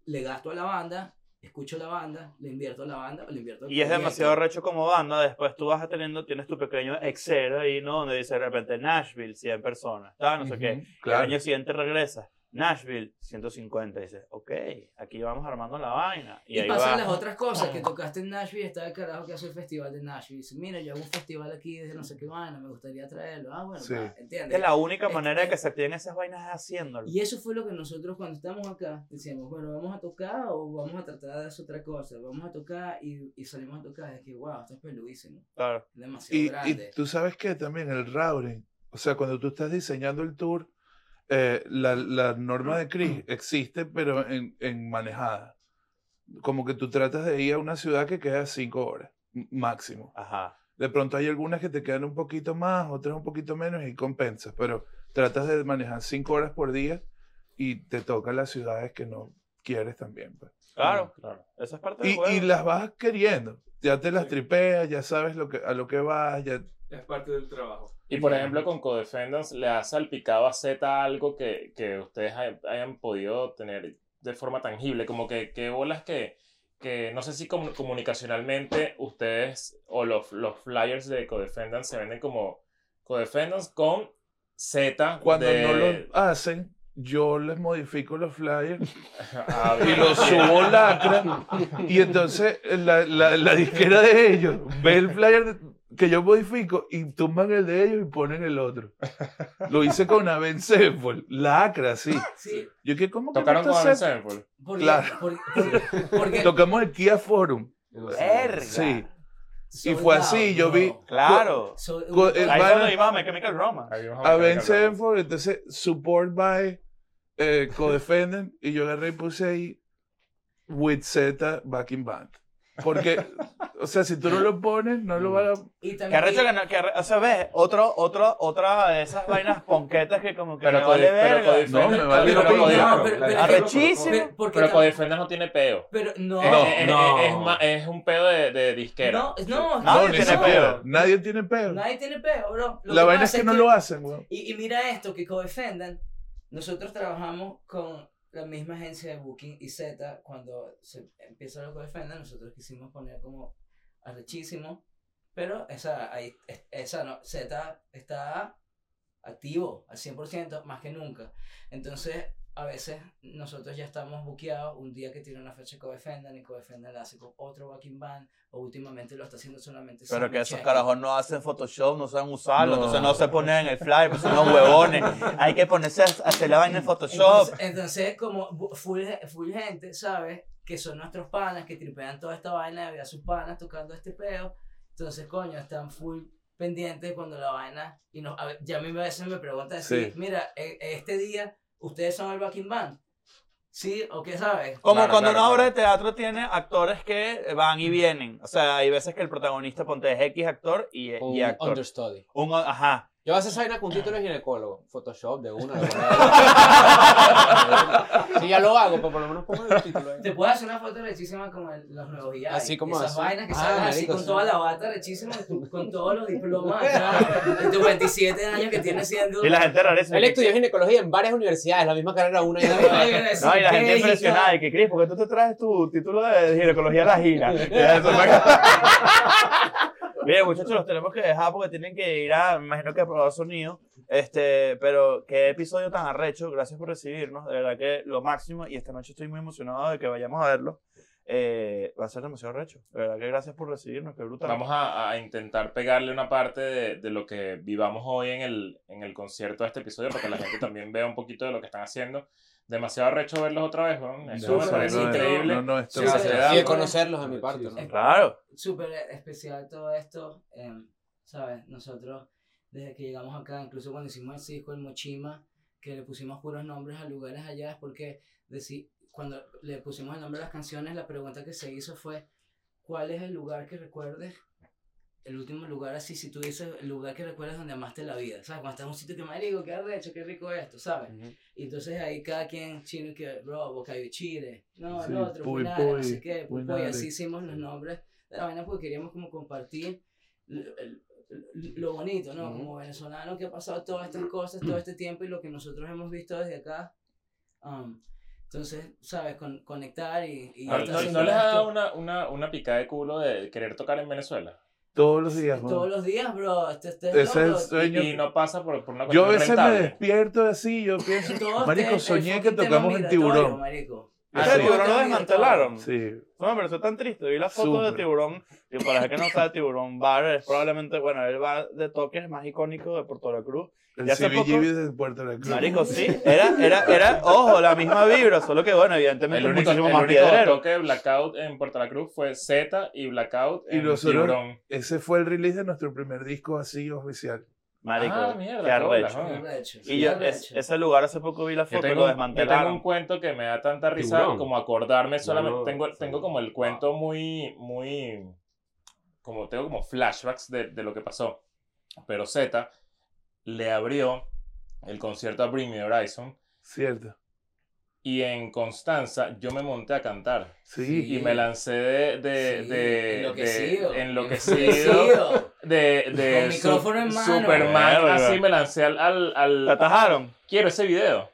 Le gasto a la banda, escucho la banda, le invierto a la banda o le invierto al Y es demasiado arrecho como banda, después tú vas teniendo, tienes tu pequeño Excel ahí, ¿no? Donde dice de repente Nashville, 100 personas, tal, no sé qué. Ujú, Y al Claro. año siguiente regresas, Nashville, 150. Y dices, ok, aquí vamos armando la vaina. Y, Y, ahí pasan va. las otras cosas, que [CLEARS THROAT] tocaste en Nashville, está el carajo que hace el festival de Nashville. Dice, mira, yo hago un festival aquí desde no sé qué vaina, me gustaría traerlo. Ah, bueno, Sí. va, Es ¿entiendes? que la única Es- manera de es- que se activen esas vainas es haciéndolo. Y eso fue lo que nosotros cuando estábamos acá decíamos, bueno, vamos a tocar o vamos a tratar de hacer otra cosa. Vamos a tocar y, y salimos a tocar. Es que, wow, esto es peludísimo. Claro. Es demasiado Y, y grande. tú sabes que también el routing, o sea, cuando tú estás diseñando el tour, eh, la, la norma de CRIS [CLEARS THROAT] existe, pero en, en manejada. Como que tú tratas de ir a una ciudad que queda cinco horas máximo. Ajá. De pronto hay algunas que te quedan un poquito más, otras un poquito menos y compensas, pero tratas de manejar cinco horas por día y te tocan las ciudades que no quieres también. pues. Claro, Claro. eso es parte del Y, juego. y las vas queriendo. Ya te las Sí. tripeas, ya sabes lo que, a lo que vas, ya Es parte del trabajo. Y por ejemplo, con Codefendants, ¿le ha salpicado a Z algo que, que ustedes hay- hayan podido tener de forma tangible? Como que, que bolas que, que no sé si comu- comunicacionalmente ustedes o los, los flyers de Codefendants se venden como Codefendants con Z. cuando de- no lo hacen, yo les modifico los flyers [LAUGHS] Ah, y los subo lacra. Y entonces la, la, la disquera de ellos ve el flyer de- que yo modifico y tumban el de ellos y ponen el otro. [LAUGHS] Lo hice con Aven Sevenfold, lacra, sí. Sí, Yo que ¿cómo que Tocaron no con? Sevenfold. porque, Claro. Tocamos el Kia Forum. Verga. Sí. Y fue así, yo vi-. Claro. Ahí vaina- cuando íbamos a My Chemical Romance. Ahí vamos a ver Avenged qué hablamos. Sevenfold, entonces support by eh, [LAUGHS] Codefendant y yo agarré y puse ahí with Z backing band. Porque, o sea, si tú no lo pones, no lo van a... y Que también, arrecho que no, que arre- o sea, ves, otro, otro, otra de esas vainas ponquetas que como que Pero me vale pero verga. No, me vale pero No, pero- pero- Arrechísimo. pero- porque Pero tam- no tiene peo. pero no, Es- No, es, es- no. es ma- es un pedo de, de disquera. No, no, Nadie No, ni tiene siquiera. peo. Nadie tiene peo. Nadie tiene peo, bro. Lo La vaina es pasa que no lo hacen, weón. Y, y mira esto, que nosotros trabajamos con la misma agencia de Booking y Z, cuando se empieza lo Codefendant, nosotros quisimos poner como arrechísimo, pero esa, ahí, es- esa no, Z está activo al 100%, más que nunca. Entonces, a veces nosotros ya estamos buqueados un día que tiene una fecha Codefendant y Codefendant la hace con otro backing band, o últimamente lo está haciendo solamente Pero que esos carajos no hacen Photoshop, no saben usarlo, No. entonces no se ponen en el flyer, pues son unos huevones. Hay que ponerse a hacer la vaina en Photoshop. Entonces, entonces, como full, full gente, ¿sabes? Que son nuestros panas, que tripean toda esta vaina de ver a sus panas tocando este peo. Entonces, coño, están full pendientes cuando la vaina. Y no, a ya a mí a veces me preguntan Sí. mira, e- este día, ¿ustedes son el backing band? ¿Sí? ¿O qué sabes? Como Claro, cuando claro, una obra claro. de teatro tiene actores que van y vienen. O sea, hay veces que el protagonista ponte es X actor y, y Un actor. understudy. Un, ajá. Yo voy a hacer esa vaina con [LAUGHS] título de ginecólogo. Photoshop de una. de una. [LAUGHS] sí, ya lo hago, pero por lo menos pongo el título ahí. Te puedes hacer una foto rechísima con el- los nuevos guías. Así como Esas así. vainas que Ah, salen así con sí. toda la bata rechísima, y con todos los diplomas [LAUGHS] de tus 27 años que tienes siendo. Y la gente rareza. Él estudió ginecología en varias universidades, la misma carrera una y otra. No, y la gente impresionada. Y que, Cris, ¿por qué tú te traes tu título de ginecología a la gira? Bien, muchachos, los tenemos que dejar porque tienen que ir a, me imagino que a probar sonido. Este, pero qué episodio tan arrecho. Gracias por recibirnos. De verdad que lo máximo. Y esta noche estoy muy emocionado de que vayamos a verlo. Eh, va a ser demasiado arrecho. De verdad que gracias por recibirnos. Qué brutal. Vamos a, a intentar pegarle una parte de, de lo que vivamos hoy en el, en el concierto de este episodio para que la gente también vea un poquito de lo que están haciendo. Demasiado recho verlos otra vez, ¿no? Eso No, increíble. No, no, esto a da- Y de conocerlos de mi parte. ¿no? Es- Claro. Súper especial todo esto, em, ¿sabes? Nosotros, desde que llegamos acá, incluso cuando hicimos el disco El Mochima, que le pusimos puros nombres a lugares allá, es porque cuando le pusimos el nombre a las canciones, la pregunta que se hizo fue, ¿cuál es el lugar que recuerdes? El último lugar así, si tú dices el lugar que recuerdas donde amaste la vida, ¿sabes? Cuando estás en un sitio que me digo, qué arrecho, qué rico esto, ¿sabes? Ujú. Y entonces ahí cada quien, chino que, bro, Bocayo Chile, no, Sí, el otro, Puy Punare, no Puy, sé qué, así hicimos los nombres de la vaina porque queríamos como compartir lo, bonito, ¿no? Ujú. Como venezolano que ha pasado todas estas cosas, todo este tiempo y lo que nosotros hemos visto desde acá. Um, entonces, ¿sabes? Con, conectar y... y ¿No, no- no les ha dado una, una, una picada de culo de querer tocar en Venezuela? Todos los días, Todos weón. los días, bro. Este, este Ese es el sueño. Y, y no pasa por, por una Yo a cuestión veces me rentable. despierto así, yo pienso, [LAUGHS] marico, el soñé que tocamos en migratorio, Tiburón. marico. Ah, Sí. el tiburón lo desmantelaron. Sí, No, pero eso es tan triste. Vi la foto de Súper. Tiburón. Y para gente que no sabe, Tiburón Bar es probablemente, bueno, el bar de toques más icónico de Puerto La Cruz. el Y CBGB de Puerto La Cruz. Marico, sí. Era, era, era, ojo, la misma vibra, solo que, bueno, evidentemente El único, muchísimo el más único piedrero. toque de Blackout en Puerto La Cruz fue Z y Blackout Y en nosotros- Tiburón. Ese fue el release de nuestro primer disco así oficial. Marico, Ah, mierda, qué arrecho. Y yo, es- ese lugar hace poco vi la foto y tengo, lo un- yo tengo desmantelaron. un cuento que me da tanta risa Tiburón. como acordarme solamente. no, tengo, sí. tengo como el cuento muy, muy como tengo como flashbacks de, de lo que pasó. Pero Z le abrió el concierto a Bring Me Horizon Cierto. Y en Constanza yo me monté a cantar. Sí. Y me lancé de... de, Sí, de- enloquecido. de- enloquecido. Enloquecido. De, de Con micrófono en mano. Superman, Verga. así me lancé al... al, al- ¿Te atajaron? quiero ese video.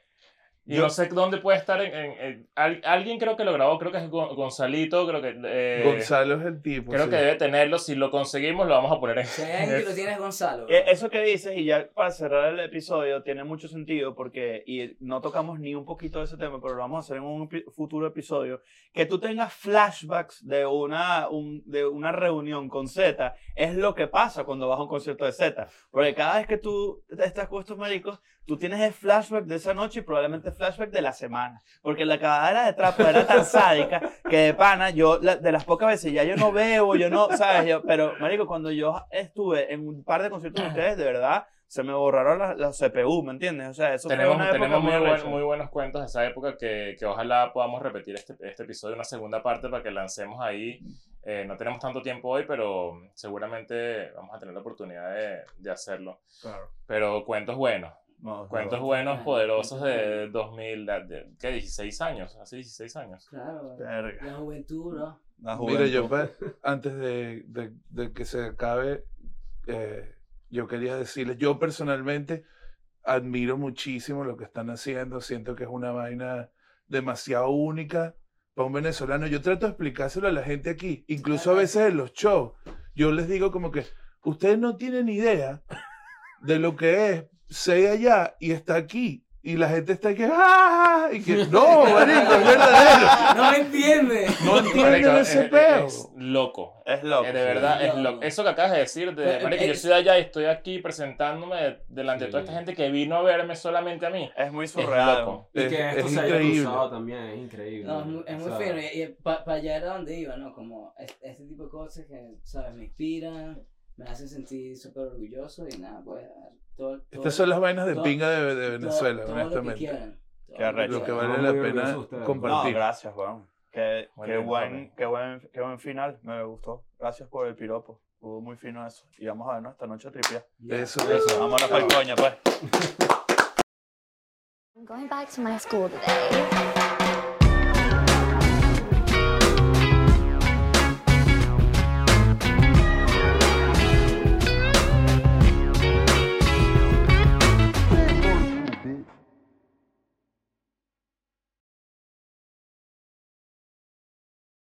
Y Yo- no sé dónde puede estar. En, en- en- al- alguien creo que lo grabó, creo que es Gon- Gonzalito, creo que. eh, Gonzalo es el tipo. Creo sí. que debe tenerlo. Si lo conseguimos, lo vamos a poner en. Alguien que lo tiene es Gonzalo. Eh, Eso que dices, y ya para cerrar el episodio, tiene mucho sentido porque, y no tocamos ni un poquito de ese tema, pero lo vamos a hacer en un futuro episodio, que tú tengas flashbacks de una, un- de una reunión con Z, es lo que pasa cuando vas a un concierto de Z. Porque cada vez que tú estás con estos maricos, tú tienes el flashback de esa noche y probablemente flashback de la semana. Porque la cagadera de trapo era tan sádica que de pana, yo, la- de las pocas veces, ya yo no veo, yo no, ¿sabes? Yo- pero, marico, cuando yo estuve en un par de conciertos de ustedes, de verdad, se me borraron las, las CPU, ¿me entiendes? O sea, eso Tenemos, fue una época tenemos muy, buen- arrecha. muy buenos cuentos de esa época que, que ojalá podamos repetir este, este episodio, una segunda parte para que lancemos ahí. Eh, no tenemos tanto tiempo hoy, pero seguramente vamos a tener la oportunidad de, de hacerlo. Claro. Pero cuentos buenos, No, cuentos no. buenos, Ah, poderosos de buenos. 2000, de, ¿qué? 16 años, hace 16 años. Claro. Verga. La juventud, ¿no? La Mira, yo juventud. pa- antes de, de- de que se acabe, eh, yo quería decirles, yo personalmente admiro muchísimo lo que están haciendo, siento que es una vaina demasiado única para un venezolano. Yo trato de explicárselo a la gente aquí, incluso a veces en los shows. Yo les digo como que ustedes no tienen idea de lo que es ser allá y está aquí. Y la gente está aquí, ¡ah! Y que, no, marico, es verdadero. No entiende. No entienden Marico, ese es- peo. es loco. Es loco. Eh, de verdad, sí. es loco. Eso que acabas de decir, de, Pero, marico, yo eh, estoy allá y estoy aquí presentándome delante de toda esta gente que vino a verme solamente a mí. Es muy Es surreal. loco. Y Es- que esto es se haya increíble. cruzado también es increíble. No, es muy, es O sea, fino. Y, para allá era donde iba, ¿no? Como es- este tipo de cosas que, ¿sabes? Me inspiran, me hacen sentir súper orgulloso y nada, pues. Todo, todo- Estas son las vainas de todo- pinga de, de todo- Venezuela, todo Lo que honestamente. quieran. Lo que vale la pena ustedes. No, compartir. gracias, Juan. Qué, qué bien, buen, qué, buen, qué buen final. Me gustó. Gracias por el piropo. Estuvo muy fino eso. Y vamos a vernos esta noche tripia. Eso, Eso. eso. Vámonos para el coño, pues. I'm going back to my school today.